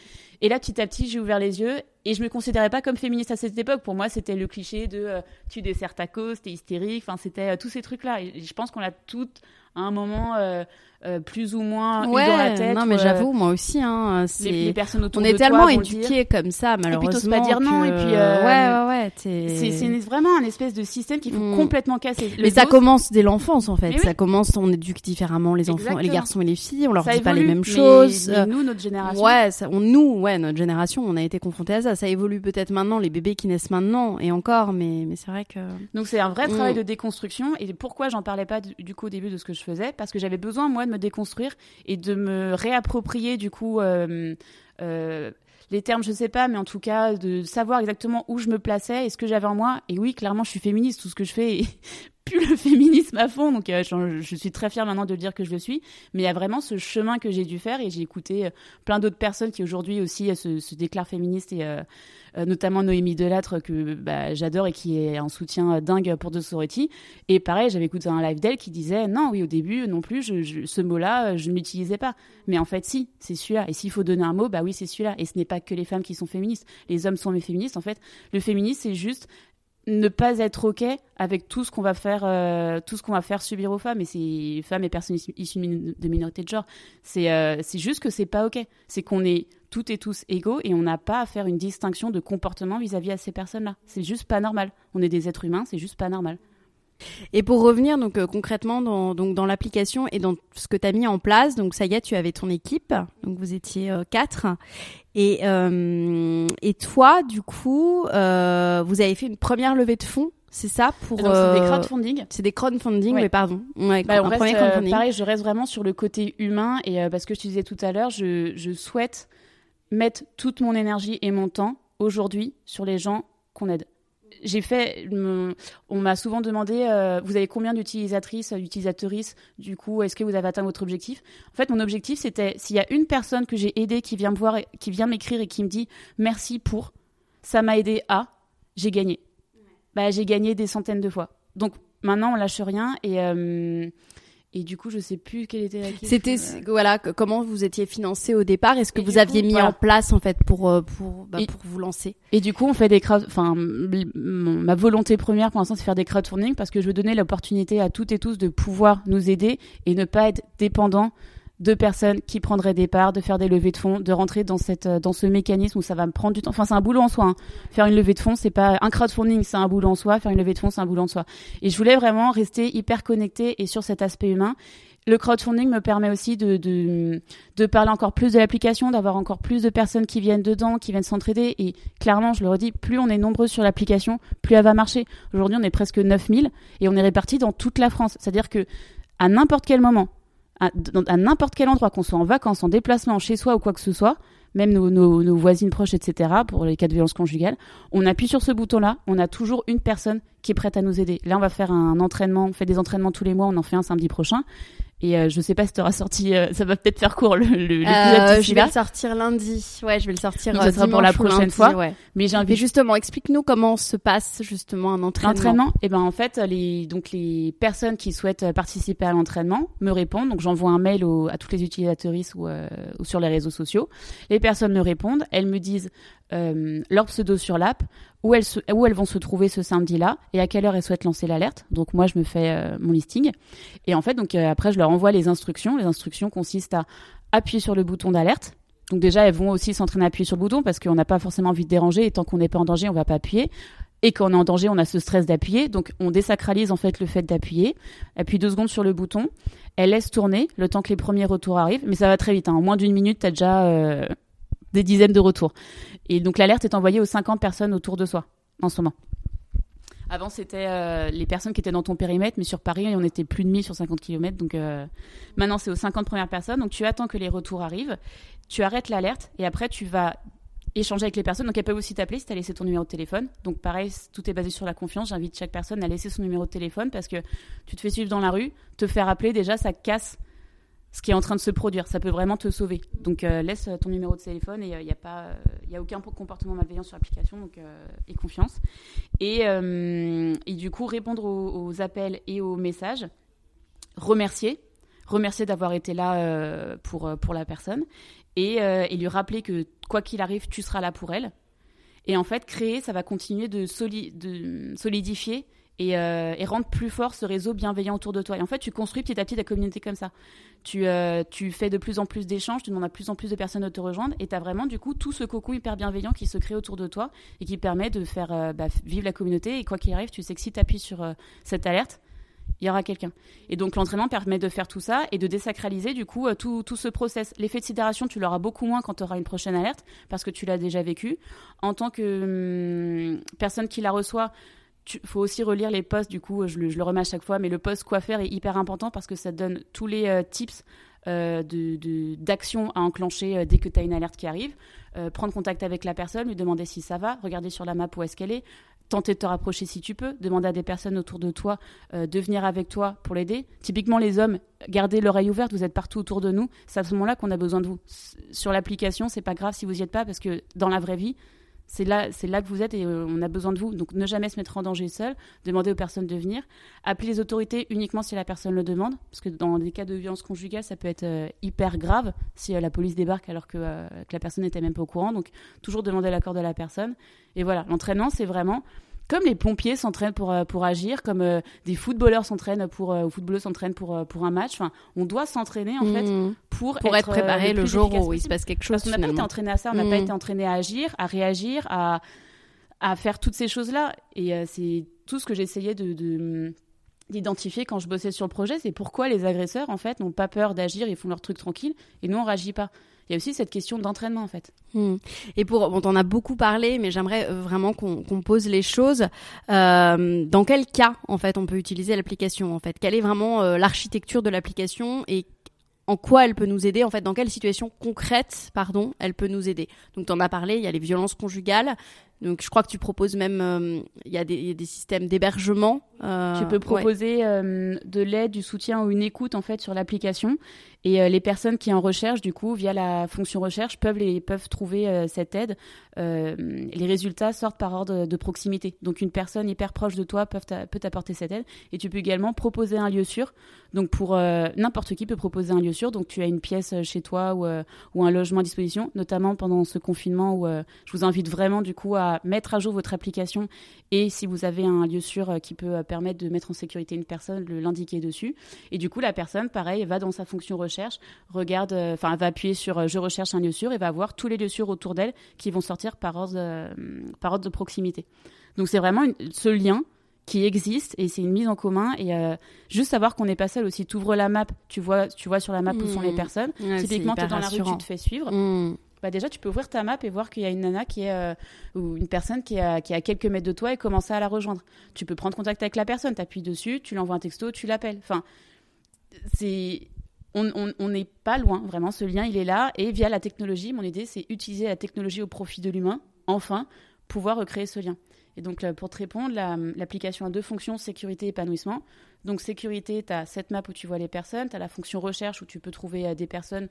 Et là, petit à petit, j'ai ouvert les yeux et je me considérais pas comme féministe à cette époque. Pour moi, c'était le cliché de euh, tu desserres ta cause, t'es hystérique. Enfin, c'était euh, tous ces trucs-là. Et je pense qu'on l'a toutes à un moment euh, euh, plus ou moins ouais, dans la tête. Non, mais euh, j'avoue, moi aussi. Hein, les, les, personnes autour on est tellement éduqués comme ça, malheureusement. Et puis pas dire non. que... Et puis ouais, ouais, ouais. c'est c'est vraiment un espèce de système qu'il faut Mm. complètement casser. Le Mais ça commence dès l'enfance en fait. Oui. Ça commence, on éduque différemment les enfants, les garçons et les filles. On leur ça dit pas les mêmes mais- choses. mais nous, notre génération. Ouais, ça, on, nous, ouais, notre génération, on a été confrontés à ça. Ça évolue peut-être maintenant, les bébés qui naissent maintenant et encore, mais mais c'est vrai que. Donc c'est un vrai Mm. travail de déconstruction. Et pourquoi j'en parlais pas du coup au début de ce que je faisais Parce que j'avais besoin moi de me déconstruire et de me réapproprier du coup euh, euh, les termes, je sais pas, mais en tout cas de savoir exactement où je me plaçais et ce que j'avais en moi. Et oui, clairement, je suis féministe. Tout ce que je fais est le féminisme à fond. Donc euh, je, suis très fière maintenant de le dire que je le suis. Mais il y a vraiment ce chemin que j'ai dû faire et j'ai écouté euh, plein d'autres personnes qui aujourd'hui aussi euh, se, se déclarent féministes et notamment Noémie Delattre que bah, j'adore et qui est en soutien dingue pour The Sorority. Et pareil, j'avais écouté un live d'elle qui disait non, oui, au début non plus, ce mot-là, je ne l'utilisais pas. Mais en fait, si, c'est celui-là. Et s'il faut donner un mot, bah oui, c'est celui-là. Et ce n'est pas que les femmes qui sont féministes. Les hommes sont mes féministes. En fait, le féminisme, c'est juste ne pas être ok avec tout ce qu'on va faire euh, tout ce qu'on va faire subir aux femmes. Et c'est femmes et personnes issues- de min- de minorités de genre. C'est euh, c'est juste que c'est pas ok. C'est qu'on est toutes et tous égaux et on n'a pas à faire une distinction de comportement vis-à-vis à ces personnes là c'est juste pas normal. On est des êtres humains c'est juste pas normal Et pour revenir donc euh, concrètement dans donc dans l'application et dans ce que tu as mis en place, donc ça y est, tu avais ton équipe, donc vous étiez euh, quatre, et euh, et toi du coup, vous avez fait une première levée de fonds, c'est ça pour donc c'est des crowdfunding c'est des crowdfunding, Ouais. mais pardon, ouais, Bah, on un reste, crowdfunding. pareil, je reste vraiment sur le côté humain et parce que je te disais tout à l'heure, je, je souhaite mettre toute mon énergie et mon temps aujourd'hui sur les gens qu'on aide. J'ai fait, on m'a souvent demandé, euh, vous avez combien d'utilisatrices, d'utilisatrices Du coup, est-ce que vous avez atteint votre objectif? En fait, mon objectif, c'était s'il y a une personne que j'ai aidée qui vient me voir, et- qui vient m'écrire et qui me dit merci pour, ça m'a aidé à, j'ai gagné. Bah, j'ai gagné des centaines de fois. Donc maintenant, on lâche rien et euh, et du coup, je sais plus quelle était la question. C'était voilà que- comment vous étiez financé au départ? Est-ce que Et vous aviez coup, mis voilà. en place en fait pour euh, pour bah, Et- pour vous lancer? Et du coup, on fait des crowd... Enfin, ma volonté première pour l'instant, c'est faire des crowdfunding parce que je veux donner l'opportunité à toutes et tous de pouvoir nous aider et ne pas être dépendant de personnes qui prendraient des parts, de faire des levées de fonds, de rentrer dans cette euh, dans ce mécanisme où ça va me prendre du temps. Enfin, c'est un boulot en soi. hein. Faire une levée de fonds, c'est pas un crowdfunding, c'est un boulot en soi. Faire une levée de fonds, c'est un boulot en soi. Et je voulais vraiment rester hyper connectée et sur cet aspect humain. Le crowdfunding me permet aussi de, de, de parler encore plus de l'application, d'avoir encore plus de personnes qui viennent dedans, qui viennent s'entraider. Et clairement, je le redis, plus on est nombreux sur l'application, plus elle va marcher. Aujourd'hui, on est presque 9000 et on est répartis dans toute la France. C'est-à-dire que à n'importe quel moment, à, n'importe quel endroit, qu'on soit en vacances, en déplacement, chez soi ou quoi que ce soit, même nos, nos, nos voisines proches, etc., pour les cas de violence conjugale, on appuie sur ce bouton-là, on a toujours une personne qui est prête à nous aider. Là, on va faire un entraînement, on fait des entraînements tous les mois, on en fait un samedi prochain. Et euh, je sais pas si tu auras sorti, euh, ça va peut-être faire court le, le, Euh, Je vais là. le sortir lundi. Ouais, je vais le sortir Donc, euh, ça sera pour la prochaine lundi, fois. Ouais. mais j'ai invité justement, explique-nous comment se passe justement un entraînement. L'entraînement, et ben en fait, les donc les personnes qui souhaitent euh, participer à l'entraînement me répondent. Donc j'envoie un mail au- à toutes les utilisatrices ou, euh, ou sur les réseaux sociaux. Les personnes me répondent, elles me disent euh, leur pseudo sur l'app, où elles vont se trouver ce samedi-là et à quelle heure elles souhaitent lancer l'alerte. Donc moi je me fais euh, mon listing et en fait donc euh, après je leur envoie les instructions. Les instructions consistent à appuyer sur le bouton d'alerte. Donc déjà elles vont aussi s'entraîner à appuyer sur le bouton parce qu'on n'a pas forcément envie de déranger et tant qu'on n'est pas en danger on va pas appuyer et quand on est en danger, on a ce stress d'appuyer. Donc, on désacralise en fait le fait d'appuyer. Appuie deux secondes sur le bouton. Elle laisse tourner le temps que les premiers retours arrivent. Mais ça va très vite. hein. En moins d'une minute, tu as déjà euh, des dizaines de retours. Et donc, l'alerte est envoyée aux 50 personnes autour de soi en ce moment. Avant, c'était euh, les personnes qui étaient dans ton périmètre, mais sur Paris, on était plus de 1000 sur 50 km. Donc, euh, maintenant, c'est aux 50 premières personnes. Donc, tu attends que les retours arrivent. Tu arrêtes l'alerte et après, tu vas échanger avec les personnes. Donc, elles peuvent aussi t'appeler si tu as laissé ton numéro de téléphone. Donc, pareil, tout est basé sur la confiance. J'invite chaque personne à laisser son numéro de téléphone parce que tu te fais suivre dans la rue, te faire appeler, déjà, ça casse ce qui est en train de se produire. Ça peut vraiment te sauver. Donc, euh, laisse euh, ton numéro de téléphone et il n'y a, pas, euh, a aucun comportement malveillant sur l'application. Donc, euh, confiance. Et, euh, du coup, répondre aux, appels et aux messages. Remercier. Remercier d'avoir été là euh, pour, euh, pour la personne. Et, euh, lui rappeler que quoi qu'il arrive, tu seras là pour elle. Et en fait, créer, ça va continuer de solidifier et, euh, rendre plus fort ce réseau bienveillant autour de toi. Et en fait, tu construis petit à petit ta communauté comme ça. Tu, euh, fais de plus en plus d'échanges, tu demandes à plus en plus de personnes de te rejoindre, et tu as vraiment du coup tout ce cocon hyper bienveillant qui se crée autour de toi et qui permet de faire euh, bah, vivre la communauté. Et quoi qu'il arrive, tu sais que si tu appuies sur euh, cette alerte, il y aura quelqu'un. Et donc l'entraînement permet de faire tout ça et de désacraliser du coup tout, tout ce process. L'effet de sidération, tu l'auras beaucoup moins quand tu auras une prochaine alerte parce que tu l'as déjà vécu. En tant que hum, personne qui la reçoit, il faut aussi relire les posts, du coup, je le, remets à chaque fois, mais le post quoi faire est hyper important parce que ça donne tous les euh, tips euh, d'action à enclencher euh, dès que tu as une alerte qui arrive. Euh, prendre contact avec la personne, lui demander si ça va, regarder sur la map où est-ce qu'elle est, tenter de te rapprocher si tu peux, demander à des personnes autour de toi de venir avec toi pour l'aider. Typiquement, les hommes, gardez l'oreille ouverte, vous êtes partout autour de nous. C'est à ce moment-là qu'on a besoin de vous. Sur l'application, c'est pas grave si vous y êtes pas parce que dans la vraie vie, c'est là, c'est là que vous êtes et euh, on a besoin de vous. Donc ne jamais se mettre en danger seul, demandez aux personnes de venir, appelez les autorités uniquement si la personne le demande, parce que dans des cas de violence conjugale, ça peut être euh, hyper grave si euh, la police débarque alors que, que la personne n'était même pas au courant. Donc toujours demander l'accord de la personne. Et voilà, l'entraînement, c'est vraiment comme les pompiers s'entraînent pour, euh, pour agir, comme euh, des footballeurs s'entraînent pour, euh, ou footballeuses s'entraînent pour, pour un match. Enfin, on doit s'entraîner en fait Mmh. pour, Pour être préparé le jour où il se se passe quelque chose Parce qu'on n'a pas été entraîné à ça, on n'a pas Mm. été entraîné à agir, à réagir, à, à faire toutes ces choses-là. Et euh, c'est tout ce que j'essayais de, de- d'identifier quand je bossais sur le projet, c'est pourquoi les agresseurs en fait n'ont pas peur d'agir, ils font leur truc tranquille, et nous on réagit pas. Il y a aussi cette question d'entraînement en fait. Hmm. Et pour, bon, t'en as beaucoup parlé, mais j'aimerais euh, vraiment qu'on pose les choses. Euh, dans quel cas, en fait, on peut utiliser l'application En fait, quelle est vraiment euh, l'architecture de l'application et en quoi elle peut nous aider? En fait, dans quelle situation concrète, pardon, elle peut nous aider? Donc, t'en as parlé. Il y a les violences conjugales. Donc, je crois que tu proposes même, euh, il y, a des- il y a des systèmes d'hébergement. euh, tu peux ouais. proposer euh, de l'aide, du soutien ou une écoute en fait sur l'application. Et les personnes qui en recherchent, du coup, via la fonction recherche, peuvent les peuvent trouver cette aide. Les résultats sortent par ordre de proximité. Donc une personne hyper proche de toi peut t'a- peut t'apporter cette aide. Et tu peux également proposer un lieu sûr. Donc pour n'importe qui peut proposer un lieu sûr. Donc tu as une pièce chez toi ou, ou un logement à disposition, notamment pendant ce confinement où je vous invite vraiment du coup à mettre à jour votre application et si vous avez un lieu sûr euh, qui peut euh, permettre de mettre en sécurité une personne, l'indiquer dessus. Et du coup, la personne, pareil, va dans sa fonction recherche, regarde, euh, enfin, va appuyer sur je recherche un lieu sûr et va voir tous les lieux sûrs autour d'elle qui vont sortir par ordre, euh, par ordre de proximité. Donc c'est vraiment une- ce lien qui existe et c'est une mise en commun et euh, juste savoir qu'on n'est pas seul aussi. Tu ouvres la map, tu vois, tu vois sur la map où sont les Mmh. personnes. Ouais, Typiquement, tu es dans la rue, tu te fais suivre Hmm. Bah déjà tu peux ouvrir ta map et voir qu'il y a une nana qui est euh, ou une personne qui est, à, qui quelques mètres de toi et commencer à la rejoindre. Tu peux prendre contact avec la personne, t'appuies dessus, tu l'envoies un texto, tu l'appelles. Enfin, c'est on n'est pas loin vraiment. Ce lien il est là et via la technologie, mon idée c'est utiliser la technologie au profit de l'humain. Enfin, pouvoir recréer ce lien. Et donc là, pour te répondre, la- l'application a deux fonctions sécurité et épanouissement. Donc sécurité, tu as cette map où tu vois les personnes, tu as la fonction recherche où tu peux trouver euh, des personnes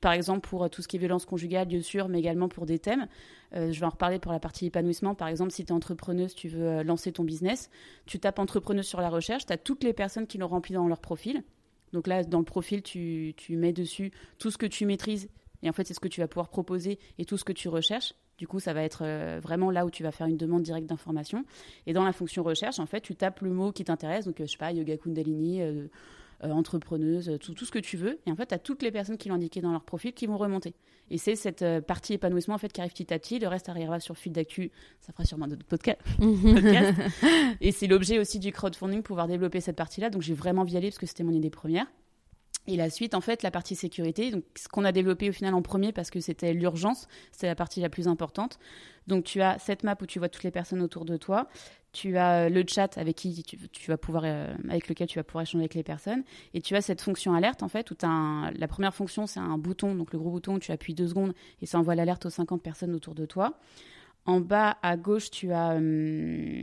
par exemple pour euh, tout ce qui est violence conjugale, bien sûr, mais également pour des thèmes. Euh, je vais en reparler pour la partie épanouissement. Par exemple, si tu es entrepreneuse, tu veux euh, lancer ton business, tu tapes entrepreneuse sur la recherche, tu as toutes les personnes qui l'ont rempli dans leur profil. Donc là, dans le profil, tu, tu mets dessus tout ce que tu maîtrises. Et en fait, c'est ce que tu vas pouvoir proposer et tout ce que tu recherches. Du coup, ça va être vraiment là où tu vas faire une demande directe d'information. Et dans la fonction recherche, en fait, tu tapes le mot qui t'intéresse. Donc, je sais pas, yoga kundalini, entrepreneuse, euh, tout, tout ce que tu veux. Et en fait, tu as toutes les personnes qui l'ont indiqué dans leur profil qui vont remonter. Et c'est cette euh, partie épanouissement en fait qui arrive petit à petit. Le reste arrivera sur fil d'actu. Ça fera sûrement d'autres podca- podcasts. et c'est l'objet aussi du crowdfunding, pouvoir développer cette partie-là. Donc j'ai vraiment y aller parce que c'était mon idée première. Et la suite, en fait, la partie sécurité, donc ce qu'on a développé au final en premier parce que c'était l'urgence, c'était la partie la plus importante. Donc tu as cette map où tu vois toutes les personnes autour de toi, tu as euh, le chat avec qui tu, vas pouvoir, euh, avec lequel tu vas pouvoir échanger avec les personnes, et tu as cette fonction alerte en fait où un- la première fonction c'est un bouton, donc le gros bouton où tu appuies deux secondes et ça envoie l'alerte aux 50 personnes autour de toi. En bas à gauche, tu as hum,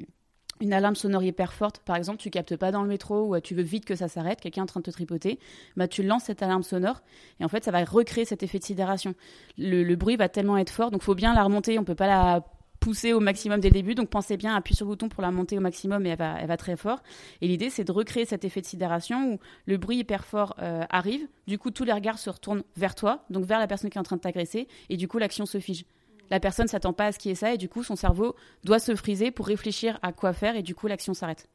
une alarme sonore hyper forte. Par exemple, tu captes pas dans le métro ou euh, tu veux vite que ça s'arrête, quelqu'un est en train de te tripoter, bah tu lances cette alarme sonore et en fait ça va recréer cet effet de sidération. Le, bruit va tellement être fort, donc faut bien la remonter. On peut pas la pousser au maximum dès le début, donc pensez bien, appuie sur le bouton pour la monter au maximum et elle va, elle va très fort. Et l'idée c'est de recréer cet effet de sidération où le bruit hyper fort euh, arrive, du coup tous les regards se retournent vers toi, donc vers la personne qui est en train de t'agresser, et du coup l'action se fige. La personne s'attend pas à ce qui est ça et du coup son cerveau doit se friser pour réfléchir à quoi faire et du coup l'action s'arrête.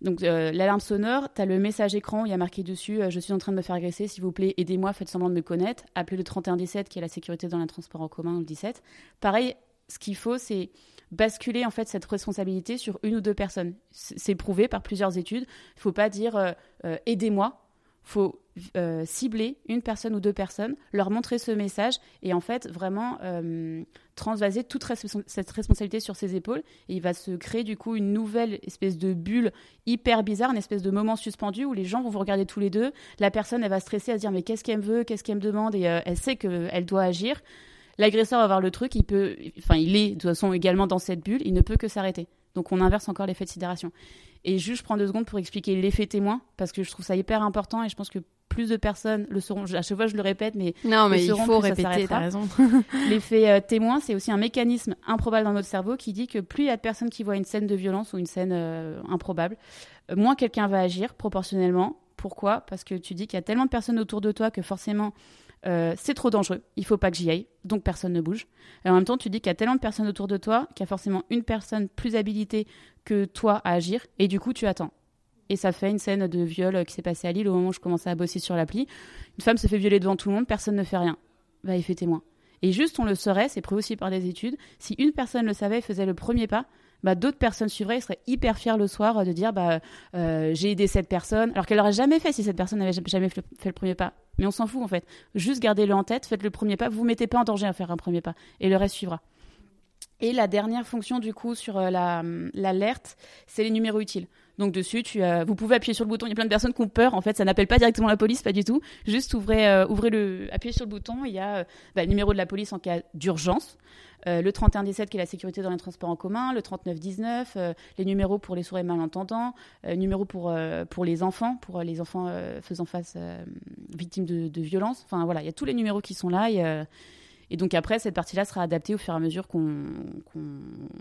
Donc l'alarme sonore, tu as le message écran, il y a marqué dessus je suis en train de me faire agresser, s'il vous plaît, aidez-moi, faites semblant de me connaître. Appelez le 3117 qui est la sécurité dans les transports en commun le 17. Pareil, ce qu'il faut c'est basculer en fait cette responsabilité sur une ou deux personnes. C'est prouvé par plusieurs études. Il faut pas dire euh, euh, aidez-moi. Faut euh, cibler une personne ou deux personnes, leur montrer ce message et en fait vraiment transvaser toute cette responsabilité sur ses épaules. Il va se créer du coup une nouvelle espèce de bulle hyper bizarre, une espèce de moment suspendu où les gens vont vous regarder tous les deux. La personne elle va stresser à se dire mais qu'est-ce qu'elle me veut, qu'est-ce qu'elle me demande et elle sait qu'elle doit agir. L'agresseur va voir le truc, il peut, enfin, il est de toute façon également dans cette bulle, il ne peut que s'arrêter. Donc on inverse encore l'effet de sidération. Et juste, je prends deux secondes pour expliquer l'effet témoin, parce que je trouve ça hyper important et je pense que plus de personnes le sauront. À chaque fois, je le répète, mais non, mais il faut répéter. T'as raison. L'effet euh, témoin, c'est aussi un mécanisme improbable dans notre cerveau qui dit que plus il y a de personnes qui voient une scène de violence ou une scène euh, improbable, euh, moins quelqu'un va agir proportionnellement. Pourquoi? Parce que tu dis qu'il y a tellement de personnes autour de toi que forcément euh, c'est trop dangereux, il faut pas que j'y aille, donc personne ne bouge. Et en même temps, tu dis qu'il y a tellement de personnes autour de toi qu'il y a forcément une personne plus habilitée que toi à agir, et du coup, tu attends. Et ça fait une scène de viol qui s'est passée à Lille au moment où je commençais à bosser sur l'appli. Une femme se fait violer devant tout le monde, personne ne fait rien. Va, il fait témoin. Et juste, on le saurait, c'est prouvé aussi par des études, si une personne le savait et faisait le premier pas, bah, d'autres personnes suivraient et seraient hyper fiers le soir de dire bah, euh, j'ai aidé cette personne, alors qu'elle n'aurait jamais fait si cette personne n'avait jamais fait le premier pas. Mais on s'en fout en fait. Juste gardez-le en tête, faites le premier pas, vous mettez pas en danger à faire un premier pas et le reste suivra. Et la dernière fonction du coup sur euh, l'alerte, c'est les numéros utiles. Donc dessus, vous pouvez appuyer sur le bouton. Il y a plein de personnes qui ont peur. En fait, ça n'appelle pas directement la police, pas du tout. Juste ouvrez, euh, appuyez sur le bouton. Il y a bah, le numéro de la police en cas d'urgence. Euh, le 3117 qui est la sécurité dans les transports en commun, le 3919, euh, les numéros pour les sourds et malentendants, euh, numéros pour, pour les enfants, pour les enfants faisant face victimes de, de violences. Enfin voilà, il y a tous les numéros qui sont là. Et, et donc après, cette partie-là sera adaptée au fur et à mesure qu'on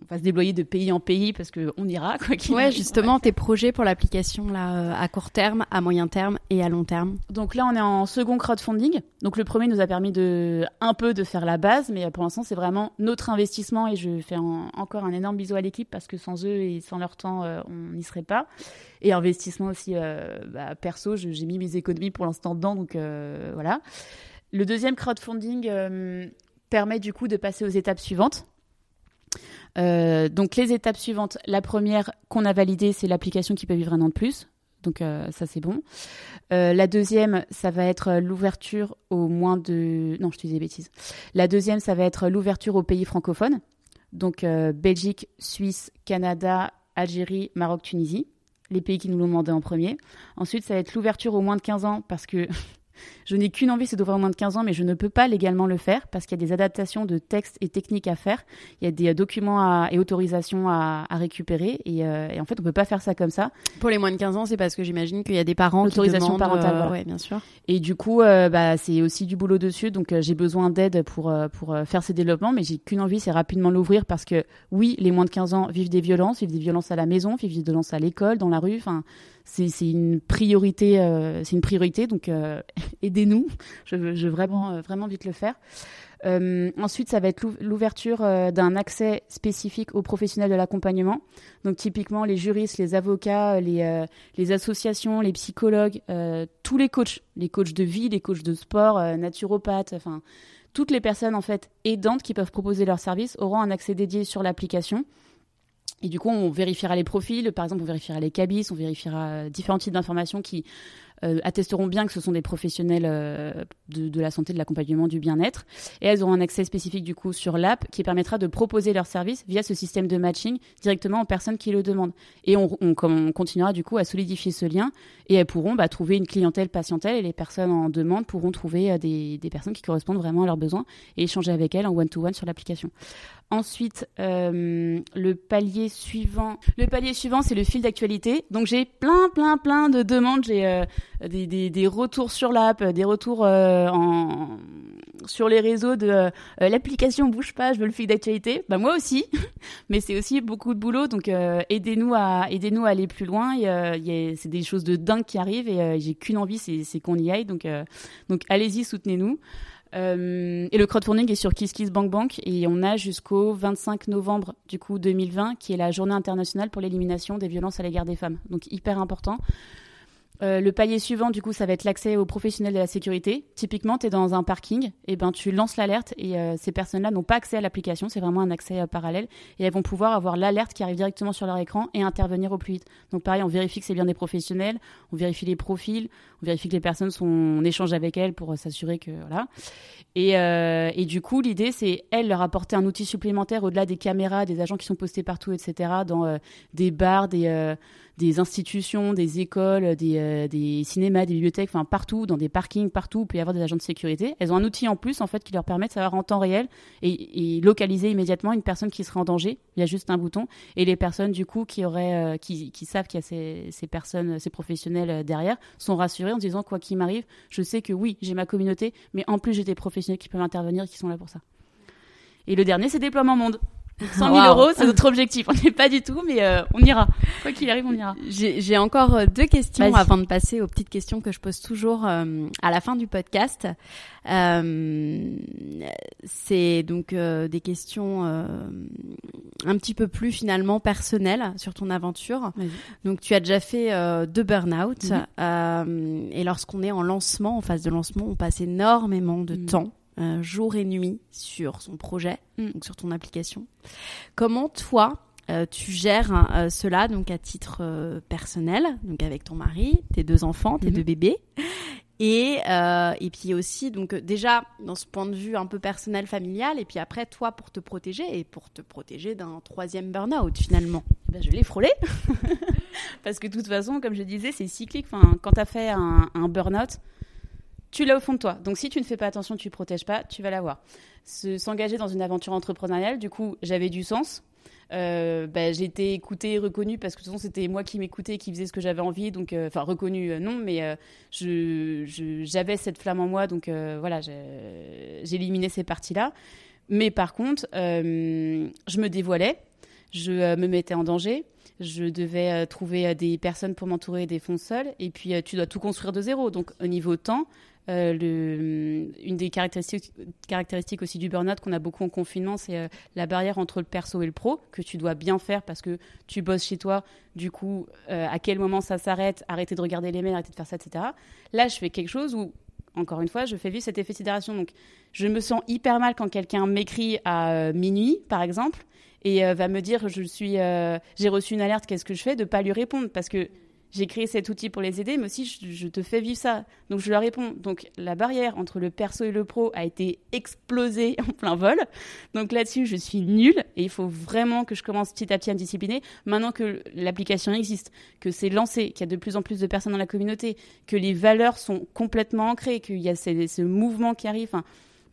va se débloyer de pays en pays parce qu'on ira. Quoi ouais, justement, tes projets pour l'application là euh, à court terme, à moyen terme et à long terme. Donc là, on est en second crowdfunding. Donc le premier nous a permis de un peu de faire la base, mais pour l'instant, c'est vraiment notre investissement et je fais encore un énorme bisou à l'équipe parce que sans eux et sans leur temps, euh, on n'y serait pas. Et investissement aussi euh, bah, perso, j'ai mis mes économies pour l'instant dedans, donc voilà. Le deuxième crowdfunding euh, permet du coup de passer aux étapes suivantes. Euh, donc les étapes suivantes, la première qu'on a validée, c'est l'application qui peut vivre un an de plus. Donc euh, ça c'est bon. la deuxième, ça va être l'ouverture au moins de... Non, je te disais bêtises. La deuxième, ça va être l'ouverture aux pays francophones. Donc Belgique, Suisse, Canada, Algérie, Maroc, Tunisie. Les pays qui nous l'ont demandé en premier. Ensuite, ça va être l'ouverture au moins de 15 ans parce que Je n'ai qu'une envie, c'est d'ouvrir moins de 15 ans, mais je ne peux pas légalement le faire parce qu'il y a des adaptations de textes et techniques à faire. Il y a des euh, documents et autorisations à, récupérer euh, et, en fait, on peut pas faire ça comme ça. Pour les moins de 15 ans, c'est parce que j'imagine qu'il y a des parents qui demandent... parentale. Euh, bien sûr. Et du coup, bah, c'est aussi du boulot dessus, donc j'ai besoin d'aide pour, pour faire ces développements, mais j'ai qu'une envie, c'est rapidement l'ouvrir parce que oui, les moins de 15 ans vivent des violences, vivent des violences à la maison, vivent des violences à l'école, dans la rue, enfin c'est une priorité, euh, c'est une priorité. Donc euh, aidez-nous. Je, veux vraiment euh, vraiment vite le faire. ensuite, ça va être l'ouverture d'un accès spécifique aux professionnels de l'accompagnement. Donc typiquement les juristes, les avocats, les, les associations, les psychologues, tous les coachs, les coachs de vie, les coachs de sport, naturopathes, enfin toutes les personnes en fait aidantes qui peuvent proposer leurs services auront un accès dédié sur l'application. Et du coup, on vérifiera les profils, par exemple, on vérifiera les cabis, on vérifiera différents types d'informations qui euh, attesteront bien que ce sont des professionnels euh, de, la santé, de l'accompagnement, du bien-être. Et elles auront un accès spécifique du coup sur l'app qui permettra de proposer leurs services via ce système de matching directement aux personnes qui le demandent. Et on, continuera du coup à solidifier ce lien et elles pourront bah, trouver une clientèle patientèle et les personnes en demande pourront trouver euh, des, personnes qui correspondent vraiment à leurs besoins et échanger avec elles en one-to-one -one sur l'application. Ensuite, le palier suivant, le palier suivant, c'est le fil d'actualité. Donc j'ai plein, plein, plein de demandes. Des, des, retours sur l'app, des retours euh, sur les réseaux de euh, l'application bouge pas, je veux le fil d'actualité. Bah moi aussi, mais c'est aussi beaucoup de boulot. Donc aidez-nous à aidez-nous à aller plus loin. c'est des choses de dingue qui arrivent et j'ai qu'une envie, c'est qu'on y aille. Donc donc allez-y, soutenez-nous. Euh, et le crowdfunding est sur KissKissBankBank et on a jusqu'au 25 novembre du coup 2020 qui est la journée internationale pour l'élimination des violences à l'égard des femmes. Donc hyper important. Euh, le palier suivant, du coup, ça va être l'accès aux professionnels de la sécurité. Typiquement, tu es dans un parking, et ben tu lances l'alerte et euh, ces personnes-là n'ont pas accès à l'application, c'est vraiment un accès euh, parallèle et elles vont pouvoir avoir l'alerte qui arrive directement sur leur écran et intervenir au plus vite. Donc pareil, on vérifie que c'est bien des professionnels, on vérifie les profils, on vérifie que les personnes sont en échange avec elles pour s'assurer que voilà. Et, et du coup, l'idée c'est elles leur apporter un outil supplémentaire au-delà des caméras, des agents qui sont postés partout, etc. Dans des bars, des des institutions, des écoles, des, euh, des cinémas, des bibliothèques, enfin partout, dans des parkings, partout, il peut y avoir des agents de sécurité. Elles ont un outil en plus, en fait, qui leur permet de savoir en temps réel et, localiser immédiatement une personne qui serait en danger. Il y a juste un bouton. Et les personnes, du coup, qui, auraient, euh, qui, savent qu'il y a ces, personnes, ces professionnels euh, derrière, sont rassurées en disant, quoi qu'il m'arrive, je sais que oui, j'ai ma communauté, mais en plus, j'ai des professionnels qui peuvent intervenir et qui sont là pour ça. Et le dernier, c'est déploiement monde. 100 000 euros, c'est notre objectif. On n'est pas du tout, mais euh, on ira. Quoi qu'il arrive, on ira. J'ai encore euh, deux questions avant de passer aux petites questions que je pose toujours euh, à la fin du podcast. c'est donc des questions un petit peu plus finalement personnelles sur ton aventure. Donc tu as déjà fait deux burn-out mhm. et lorsqu'on est en lancement, en phase de lancement, on passe énormément de mhm. temps jour et nuit sur son projet, mm. donc sur ton application. Comment toi, euh, tu gères euh, cela donc à titre euh, personnel, donc avec ton mari, tes deux enfants, tes mm-hmm. deux bébés, et et puis aussi donc déjà dans ce point de vue un peu personnel familial, et puis après toi pour te protéger et pour te protéger d'un troisième burn-out finalement. Eh ben, je l'ai frôlé parce que de toute façon, comme je disais, c'est cyclique. Enfin, quand tu as fait un, un burn-out, tu l'as au fond de toi. Donc si tu ne fais pas attention, tu ne protèges pas, tu vas l'avoir. S'engager dans une aventure entrepreneuriale, du coup, j'avais du sens. Euh, bah, j'étais écoutée, reconnue parce que de toute façon c'était moi qui m'écoutais, qui faisais ce que j'avais envie, donc euh, enfin reconnue euh, non, mais j'avais cette flamme en moi, donc voilà, j'éliminais ces parties-là. Mais par contre, je me dévoilais, je me mettais en danger, je devais trouver des personnes pour m'entourer, des fonds seuls, et puis tu dois tout construire de zéro. Donc au niveau temps, euh, le, une des caractéristiques, aussi du burn-out qu'on a beaucoup en confinement, c'est euh, la barrière entre le perso et le pro, que tu dois bien faire parce que tu bosses chez toi. Du coup, euh, à quel moment ça s'arrête? Arrêter de regarder les mails, arrêter de faire ça, etc. Là, je fais quelque chose où, encore une fois, je fais vivre cet effet sidération. Donc, je me sens hyper mal quand quelqu'un m'écrit à minuit, par exemple, et va me dire je j'ai reçu une alerte, qu'est-ce que je fais? De pas lui répondre parce que j'ai créé cet outil pour les aider, mais aussi je, te fais vivre ça. Donc je leur réponds. Donc la barrière entre le perso et le pro a été explosée en plein vol. Donc là-dessus, je suis nulle et il faut vraiment que je commence petit à petit à me discipliner. Maintenant que l'application existe, que c'est lancé, qu'il y a de plus en plus de personnes dans la communauté, que les valeurs sont complètement ancrées, qu'il y a ce, mouvement qui arrive.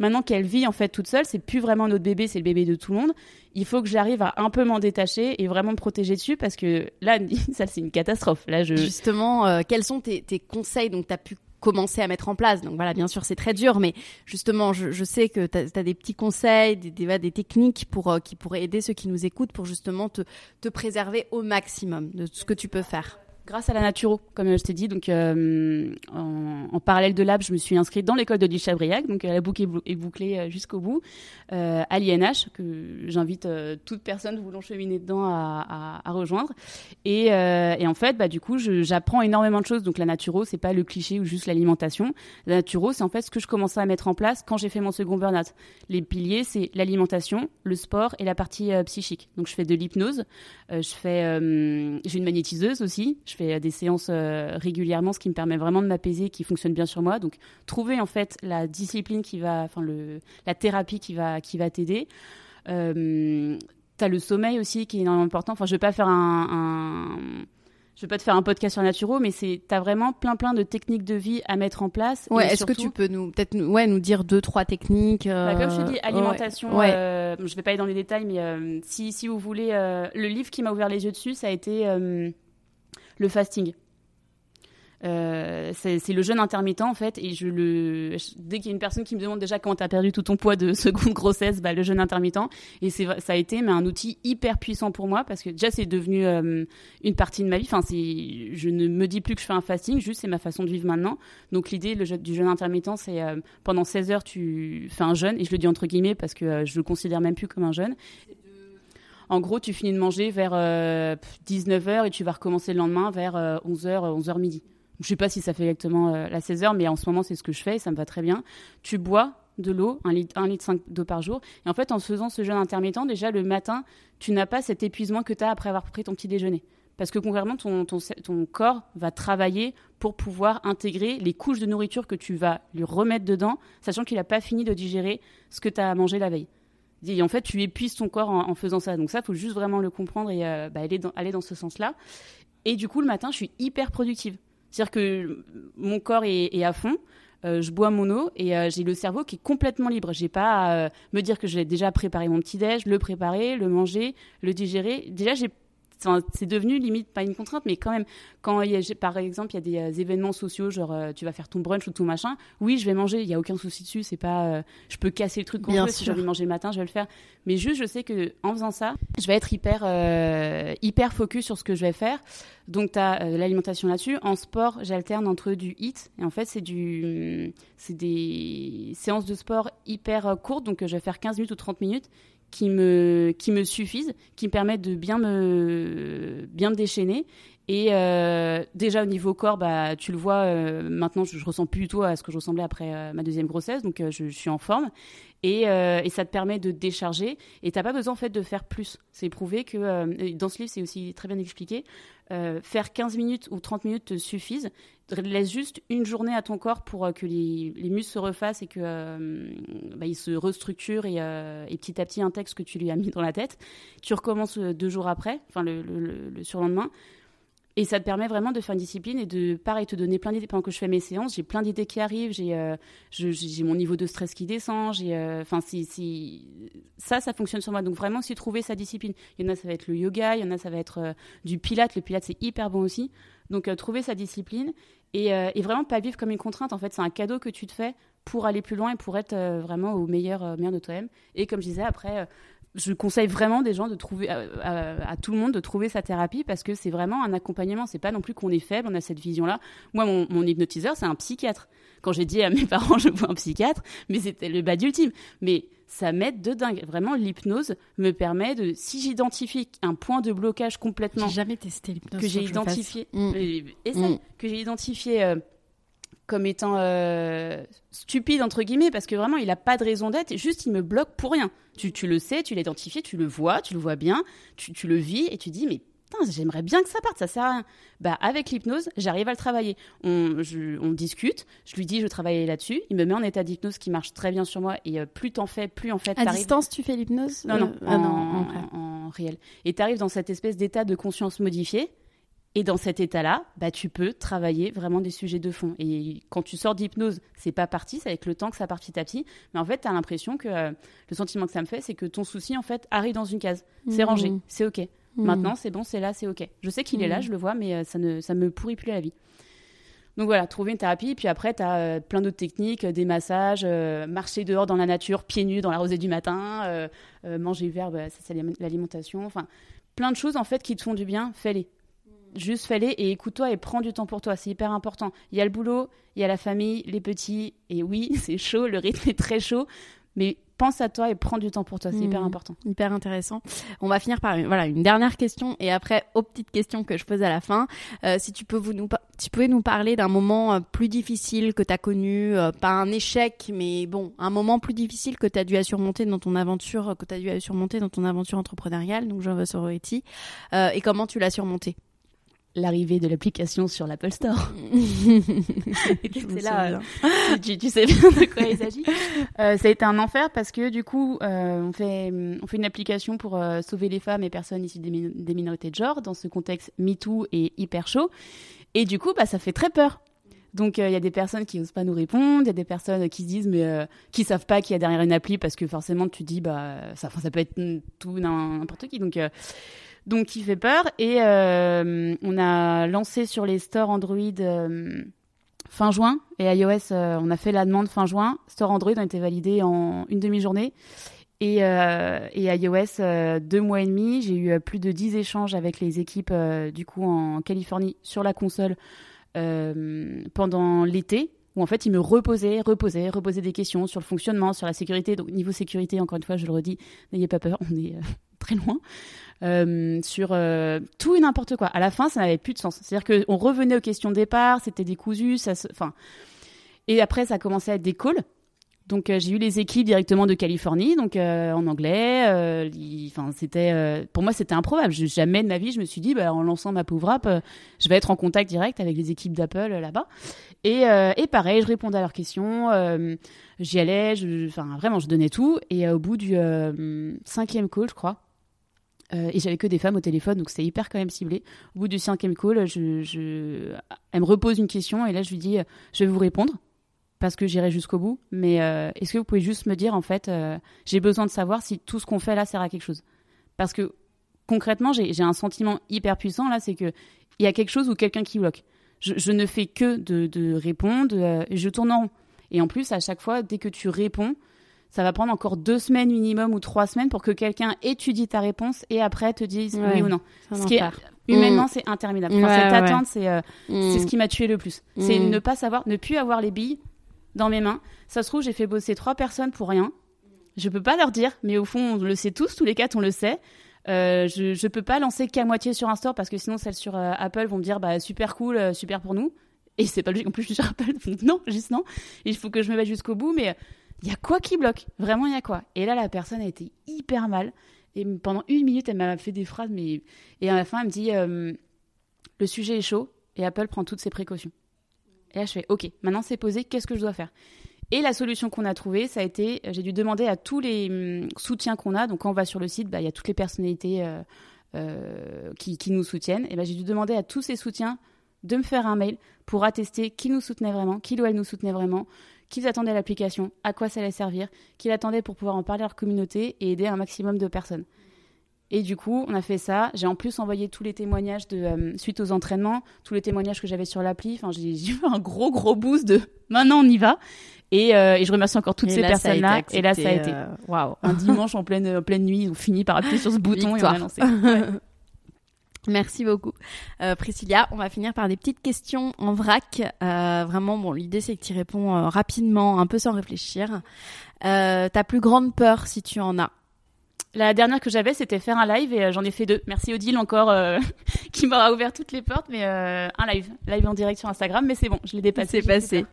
Maintenant qu'elle vit en fait toute seule, c'est plus vraiment notre bébé, c'est le bébé de tout le monde. Il faut que j'arrive à un peu m'en détacher et vraiment me protéger dessus parce que là, ça c'est une catastrophe. Là. Justement, euh, quels sont tes, conseils? Donc, tu as pu commencer à mettre en place. Donc voilà, bien sûr, c'est très dur, mais justement, je, sais que tu as, des petits conseils, des, des, techniques pour, euh, qui pourraient aider ceux qui nous écoutent pour justement te, te préserver au maximum de ce que tu peux faire grâce à la Naturo, comme je t'ai dit. Donc, euh, en, parallèle de Lab, je me suis inscrite dans l'école de Chabriac. Donc, la boucle est, bouclée euh, jusqu'au bout. Euh, à l'INH, que j'invite toute personne voulant cheminer dedans à, rejoindre. Et, en fait, bah, du coup, j'apprends énormément de choses. Donc, la Naturo, c'est pas le cliché ou juste l'alimentation. La Naturo, c'est en fait ce que je commençais à mettre en place quand j'ai fait mon second burn-out. Les piliers, c'est l'alimentation, le sport et la partie psychique. Donc, je fais de l'hypnose. je fais, j'ai une magnétiseuse aussi. Fais des séances euh, régulièrement, ce qui me permet vraiment de m'apaiser, qui fonctionne bien sur moi. Donc, trouver en fait la discipline qui va, enfin le, la thérapie qui va, qui va t'aider. Euh, tu as le sommeil aussi qui est énormément important. Enfin, je vais pas faire un, je vais pas te faire un podcast sur Naturo, mais c'est as vraiment plein plein de techniques de vie à mettre en place. Ouais, est-ce que tu peux nous peut-être ouais nous dire deux trois techniques bah, Comme je te dis, euh, alimentation. Ouais. Euh, je vais pas aller dans les détails, mais si si vous voulez, le livre qui m'a ouvert les yeux dessus, ça a été le fasting. Euh, c'est le jeûne intermittent en fait et je le dès qu'il y a une personne qui me demande déjà comment tu as perdu tout ton poids de seconde grossesse bah, le jeûne intermittent. Et c'est ça a été mais un outil hyper puissant pour moi parce que déjà c'est devenu euh, une partie de ma vie. Enfin je ne me dis plus que je fais un fasting juste c'est ma façon de vivre maintenant. Donc l'idée du jeûne intermittent c'est euh, pendant 16 heures tu fais un jeûne et je le dis entre guillemets parce que je le considère même plus comme un jeûne en gros, tu finis de manger vers 19h et tu vas recommencer le lendemain vers 11h, 11h midi. Je sais pas si ça fait exactement euh, la 16 heures, mais en ce moment, c'est ce que je fais et ça me va très bien. Tu bois de l'eau, 1 litre, 1 litre 5 d'eau par jour. Et en fait, en faisant ce jeûne intermittent, déjà le matin, tu n'as pas cet épuisement que tu as après avoir pris ton petit déjeuner. Parce que concrètement, ton, ton, ton, corps va travailler pour pouvoir intégrer les couches de nourriture que tu vas lui remettre dedans, sachant qu'il n'a pas fini de digérer ce que tu as mangé la veille. Et en fait, tu épuises ton corps en, faisant ça. Donc ça, faut juste vraiment le comprendre et euh, bah, aller, dans, aller dans ce sens-là. Et du coup, le matin, je suis hyper productive. C'est-à-dire que mon corps est, à fond. Euh, je bois mon eau et euh, j'ai le cerveau qui est complètement libre. J'ai pas à euh, me dire que j'ai déjà préparé mon petit déj, le préparer, le manger, le digérer. Déjà, j'ai c'est devenu limite pas une contrainte, mais quand même, quand il y a, par exemple il y a des euh, événements sociaux, genre euh, tu vas faire ton brunch ou tout machin, oui, je vais manger, il y a aucun souci dessus, c'est pas, euh, je peux casser le truc quand je veux, si j'ai envie de manger le matin, je vais le faire. Mais juste, je sais que en faisant ça, je vais être hyper, hyper focus sur ce que je vais faire. Donc tu as l'alimentation là-dessus. En sport, j'alterne entre du hit et en fait c'est du, c'est des séances de sport hyper courtes, donc je vais faire 15 minutes ou 30 minutes qui me, qui me suffisent, qui me permettent de bien me, bien déchaîner. Et euh, déjà au niveau corps, bah, tu le vois, euh, maintenant je, je, ressens plus du tout à ce que je ressemblais après euh, ma deuxième grossesse, donc je, suis en forme. Et, et, ça te permet de décharger. Et t'as pas besoin en fait de faire plus. C'est prouvé que dans ce livre, c'est aussi très bien expliqué. faire 15 minutes ou 30 minutes te suffisent laisse juste une journée à ton corps pour euh, que les, muscles se refassent et que euh, bah, se restructure et, euh, et, petit à petit un texte que tu lui as mis dans la tête. Tu recommences deux jours après, enfin le, le, surlendemain. Et ça te permet vraiment de faire une discipline et de, pareil, te donner plein d'idées. Pendant que je fais mes séances, j'ai plein d'idées qui arrivent, j'ai j'ai mon niveau de stress qui descend, j'ai, enfin, si, ça, ça fonctionne sur moi. Donc vraiment, si trouver sa discipline. Il y en a, ça va être le yoga, il y en a, ça va être du pilate. Le pilate, c'est hyper bon aussi. Donc trouver sa discipline euh, et, vraiment pas vivre comme une contrainte. En fait, c'est un cadeau que tu te fais pour aller plus loin et pour être euh, vraiment au meilleur, euh, meilleur de toi-même. Et comme je disais, après, je conseille vraiment des gens de trouver, à, tout le monde de trouver sa thérapie parce que c'est vraiment un accompagnement. C'est pas non plus qu'on est faible, on a cette vision-là. Moi, mon, mon hypnotiseur, c'est un psychiatre. Quand j'ai dit à mes parents, je vois un psychiatre, mais c'était le bas d'ultime. Mais ça m'aide de dingue. Vraiment, l'hypnose me permet de, si j'identifie un point de blocage complètement. J'ai jamais testé l'hypnose. Que j'ai identifié. Mm. Mm. Que j'ai identifié. Euh, comme étant euh, stupide entre guillemets parce que vraiment il n'a pas de raison d'être juste il me bloque pour rien tu, tu le sais tu l'as identifié tu le vois tu le vois bien tu, tu le vis et tu dis mais j'aimerais bien que ça parte, ça sert à rien. Bah, avec l'hypnose, j'arrive à le travailler. On, on, discute, je lui dis je travaille là-dessus, il me met en état d'hypnose qui marche très bien sur moi et euh, plus t'en fais, plus en fait. À distance, tu fais l'hypnose Non, non, euh, ah en, en, réel. Et tu arrives dans cette espèce d'état de conscience modifié. Et dans cet état-là, bah, tu peux travailler vraiment des sujets de fond. Et quand tu sors d'hypnose, c'est pas parti, c'est avec le temps que ça part petit à petit. Mais en fait, tu as l'impression que euh, le sentiment que ça me fait, c'est que ton souci, en fait, arrive dans une case. C'est mmh. rangé, c'est OK. Hmm. Maintenant, c'est bon, c'est là, c'est OK. Je sais qu'il est là, hmm. je le vois, mais euh, ça ne ça me pourrit plus la vie. Donc voilà, trouver une thérapie. Puis après, tu as euh, plein d'autres techniques, des massages, marcher dehors dans la nature, pieds nus dans la rosée du matin, manger vert, bah, c'est l'alimentation. Enfin, plein de choses en fait qui te font du bien, fais-les. Juste fais-les et écoute-toi et prends du temps pour toi. C'est hyper important. Il y a le boulot, il y a la famille, les petits. Et oui, c'est chaud, le rythme est très chaud. Mais pense à toi et prends du temps pour toi, c'est hyper mmh. important. Hyper intéressant. On va finir par une, voilà, une dernière question et après aux petites questions que je pose à la fin. Euh, si tu peux vous nous, tu pouvais nous parler d'un moment euh, plus difficile que tu as connu, euh, pas un échec, mais bon, un moment plus difficile que tu as dû surmonter dans ton aventure, que tu as dû surmonter dans ton aventure entrepreneuriale, donc Java Sorority, et comment tu l'as surmonté? L'arrivée de l'application sur l'Apple Store. c'est là, tu, sais bien de quoi il s'agit? Euh, ça a été un enfer parce que du coup, euh, on, fait, on fait une application pour euh, sauver les femmes et personnes issues des, minorités de genre dans ce contexte MeToo et hyper chaud. Et du coup, bah, ça fait très peur. Donc il y a des personnes qui n'osent pas nous répondre, il y a des personnes qui se disent mais qui savent pas qu'il y a derrière une appli parce que forcément tu dis bah ça, ça peut être tout n'importe qui. Donc Donc, qui fait peur. Et euh, on a lancé sur les stores Android euh, fin juin. Et iOS, euh, on a fait la demande fin juin. Store Android ont été validés en une demi-journée. Et, iOS, deux mois et demi. J'ai eu plus de 10 échanges avec les équipes, du coup, en Californie, sur la console pendant l'été où en fait ils me reposaient, reposaient, reposaient des questions sur le fonctionnement, sur la sécurité. Donc niveau sécurité, encore une fois, je le redis, n'ayez pas peur, on est très loin. Euh, sur euh, tout et n'importe quoi. À la fin, ça n'avait plus de sens. C'est-à-dire qu'on revenait aux questions de départ, c'était décousu, ça enfin. Et après, ça a commencé à être des calls. Donc euh, j'ai eu les équipes directement de Californie, donc en anglais. Enfin, c'était pour moi c'était improbable. jamais de ma vie je me suis dit, bah, en lançant ma pauvre app, je vais être en contact direct avec les équipes d'Apple là-bas. Et, et, pareil, je répondais à leurs questions, j'y allais, enfin vraiment je donnais tout. Et au bout du cinquième call, je crois, euh, et j'avais que des femmes au téléphone, donc c'était hyper quand même ciblé. Au bout du cinquième call, je, je... elle me repose une question et là je lui dis, je vais vous répondre parce que j'irai jusqu'au bout. Mais euh, est-ce que vous pouvez juste me dire, en fait, euh, j'ai besoin de savoir si tout ce qu'on fait là sert à quelque chose? Parce que concrètement, j'ai un sentiment hyper puissant là, c'est que il y a quelque chose ou quelqu'un qui bloque. Je, je, ne fais que de, de répondre, je tourne en rond. Et en plus, à chaque fois, dès que tu réponds, ça va prendre encore deux semaines minimum ou trois semaines pour que quelqu'un étudie ta réponse et après te dise oui ou non. Ce qui est humainement, mm. c'est interminable. cette attente, c'est euh, mm. c'est ce qui m'a tué le plus. C'est mm. ne pas savoir, ne plus avoir les billes dans mes mains. Ça se trouve, j'ai fait bosser trois personnes pour rien. Je peux pas leur dire, mais au fond, on le sait tous, tous les quatre, on le sait. Euh, je, je peux pas lancer qu'à moitié sur un store parce que sinon celles sur euh, Apple vont me dire bah super cool, super pour nous. Et c'est pas logique en plus je suis sur Apple. non, juste non. Il faut que je me mette jusqu'au bout, mais il y a quoi qui bloque? Vraiment, il y a quoi? Et là, la personne a été hyper mal. Et pendant une minute, elle m'a fait des phrases, mais et à la fin, elle me dit euh, le sujet est chaud et Apple prend toutes ses précautions. Et là, je fais ok, maintenant c'est posé, qu'est-ce que je dois faire? Et la solution qu'on a trouvée, ça a été, j'ai dû demander à tous les hum, soutiens qu'on a. Donc quand on va sur le site, bah, il y a toutes les personnalités euh, euh, qui, qui, nous soutiennent. Et ben j'ai dû demander à tous ces soutiens de me faire un mail pour attester qui nous soutenait vraiment, qui ou elle nous soutenait vraiment, qu'ils attendaient l'application, à quoi ça allait servir, qu'ils attendaient pour pouvoir en parler à leur communauté et aider un maximum de personnes. Et du coup, on a fait ça. J'ai en plus envoyé tous les témoignages de euh, suite aux entraînements, tous les témoignages que j'avais sur l'appli. Enfin, j'ai eu un gros gros boost de maintenant on y va. Et, euh, et je remercie encore toutes ces personnes-là. Et là, ça a été euh, waouh. un dimanche en pleine en pleine nuit, ils ont fini par appuyer sur ce bouton et on a lancé. Merci beaucoup, euh, Priscilla. On va finir par des petites questions en vrac. Euh, vraiment, bon, l'idée c'est que tu réponds euh, rapidement, un peu sans réfléchir. Euh, ta plus grande peur, si tu en as? La dernière que j'avais, c'était faire un live et j'en ai fait deux. Merci Odile encore, qui m'aura ouvert toutes les portes, mais un live, live en direct sur Instagram, mais c'est bon, je l'ai dépassé. C'est passé.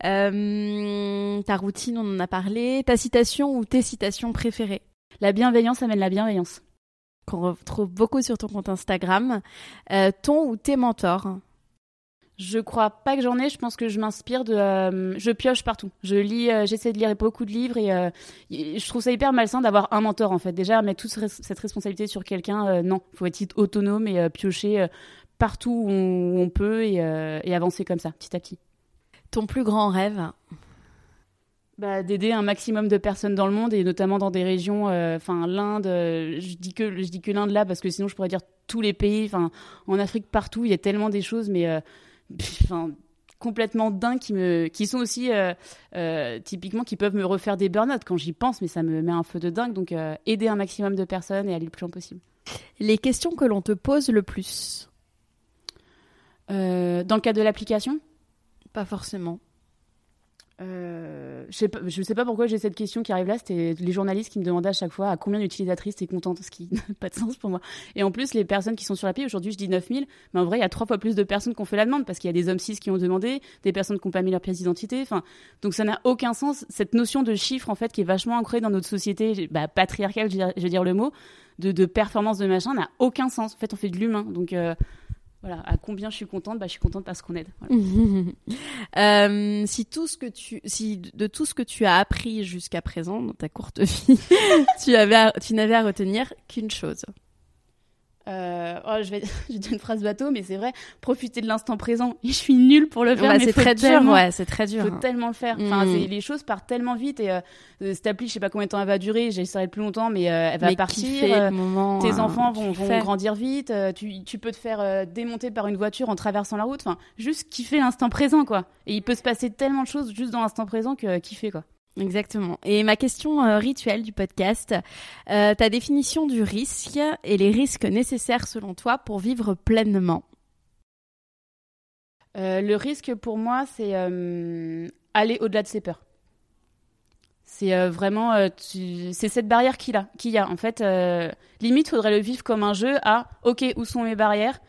ta routine, on en a parlé. Ta citation ou tes citations préférées? La bienveillance amène la bienveillance qu'on retrouve beaucoup sur ton compte Instagram. Euh, ton ou tes mentors je crois pas que j'en ai. Je pense que je m'inspire de. Euh, je pioche partout. Je lis, euh, j'essaie de lire beaucoup de livres et, je trouve ça hyper malsain d'avoir un mentor en fait. Déjà, mettre toute cette responsabilité sur quelqu'un, non. Il faut être autonome et piocher partout où on, peut et, et, avancer comme ça, petit à petit. Ton plus grand rêve bah, d'aider un maximum de personnes dans le monde et notamment dans des régions euh, enfin l'Inde euh, je dis que je dis que l'Inde là parce que sinon je pourrais dire tous les pays enfin en Afrique partout il y a tellement des choses mais euh, complètement dingues qui me qui sont aussi typiquement qui peuvent me refaire des burn-out quand j'y pense mais ça me met un feu de dingue. Donc aider un maximum de personnes et aller le plus loin possible. Les questions que l'on te pose le plus? Dans le cadre de l'application? Pas forcément euh, je sais pas, je sais pas pourquoi j'ai cette question qui arrive là. C'était les journalistes qui me demandaient à chaque fois à combien d'utilisatrices t'es contente, ce qui n'a pas de sens pour moi. Et en plus, les personnes qui sont sur l'appli, aujourd'hui je dis 9000, mais en vrai, il y a trois fois plus de personnes qui ont fait la demande parce qu'il y a des hommes cis qui ont demandé, des personnes qui n'ont pas mis leur pièce d'identité. Enfin, donc ça n'a aucun sens. Cette notion de chiffre, en fait, qui est vachement ancrée dans notre société, bah, patriarcale, je veux dire, le mot, de, de performance de machin, n'a aucun sens. En fait, on fait de l'humain. Donc, euh, à combien je suis contente bah, Je suis contente parce qu'on aide. euh, si si de tout ce que tu as appris jusqu'à présent dans ta courte vie, tu n'avais à retenir qu'une chose. Euh, oh, je vais, je vais dire une phrase bateau, mais c'est vrai, profiter de l'instant présent. Et je suis nulle pour le faire. Mais c'est très dur, ouais, c'est très dur. faut tellement le faire. Enfin, Mm. les choses partent tellement vite et euh, euh, cette appli, je sais pas combien de temps elle va durer. J'essaierai plus longtemps, mais euh, elle va Mais partir. moment, tes euh, enfants vont, grandir vite. tu, tu peux te faire démonter par une voiture en traversant la route. Enfin, juste kiffer l'instant présent, quoi. Et il peut se passer tellement de choses juste dans l'instant présent que kiffer, quoi. Exactement. Et ma question euh, rituelle du podcast, euh, ta définition du risque et les risques nécessaires selon toi pour vivre pleinement? Euh, le risque pour moi, c'est aller au-delà de ses peurs. C'est vraiment, c'est cette barrière qu'il a, qu'il y a. En fait, limite, faudrait le vivre comme un jeu à, ok, où sont mes barrières,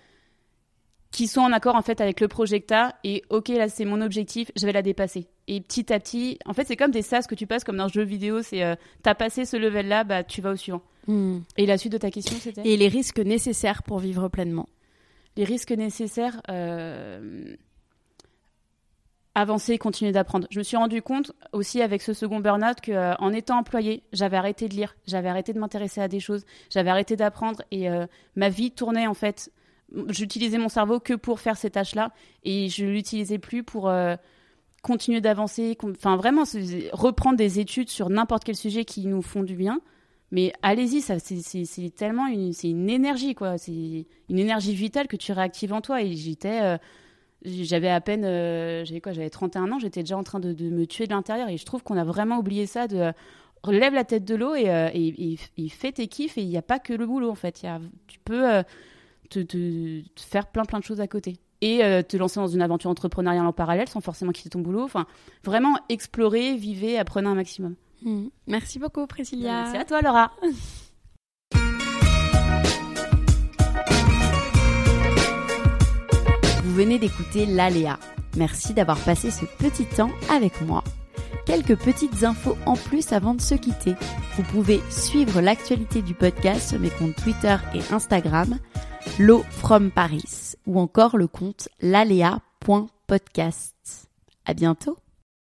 qui sont en accord en fait avec le t'as, et ok, là c'est mon objectif, je vais la dépasser. Et petit à petit, en fait, c'est comme des sas que tu passes comme dans un jeu vidéo. C'est, euh, t'as passé ce level-là, bah tu vas au suivant. Et la suite de ta question, c'était? Et les risques nécessaires pour vivre pleinement. les risques nécessaires, euh, avancer et continuer d'apprendre. Je me suis rendu compte aussi avec ce second burn-out que euh, en étant employée, j'avais arrêté de lire, j'avais arrêté de m'intéresser à des choses, j'avais arrêté d'apprendre et ma vie tournait en fait. J'utilisais mon cerveau que pour faire ces tâches-là et je l'utilisais plus pour euh, continuer d'avancer. Enfin, vraiment, reprendre des études sur n'importe quel sujet qui nous font du bien. Mais allez-y, ça, c'est- tellement une, c'est une énergie, quoi. C'est une énergie vitale que tu réactives en toi. Et j'étais, euh, j'avais à peine, euh, j'avais quoi, j'avais 31 ans, j'étais déjà en train de, me tuer de l'intérieur. Et je trouve qu'on a vraiment oublié ça de relève la tête de l'eau et, et, fais tes kiffs. Et il n'y a pas que le boulot, en fait. Tu peux te, te- te faire plein, plein de choses à côté. Et euh, te lancer dans une aventure entrepreneuriale en parallèle sans forcément quitter ton boulot. Enfin, vraiment explorer, vivez, apprenez un maximum. Merci beaucoup, Priscilla. C'est à toi, Laura. Vous venez d'écouter l'Aléa. Merci d'avoir passé ce petit temps avec moi. Quelques petites infos en plus avant de se quitter. Vous pouvez suivre l'actualité du podcast sur mes comptes Twitter et Instagram, L'eau from Paris, ou encore le compte l'alea.podcast. À bientôt!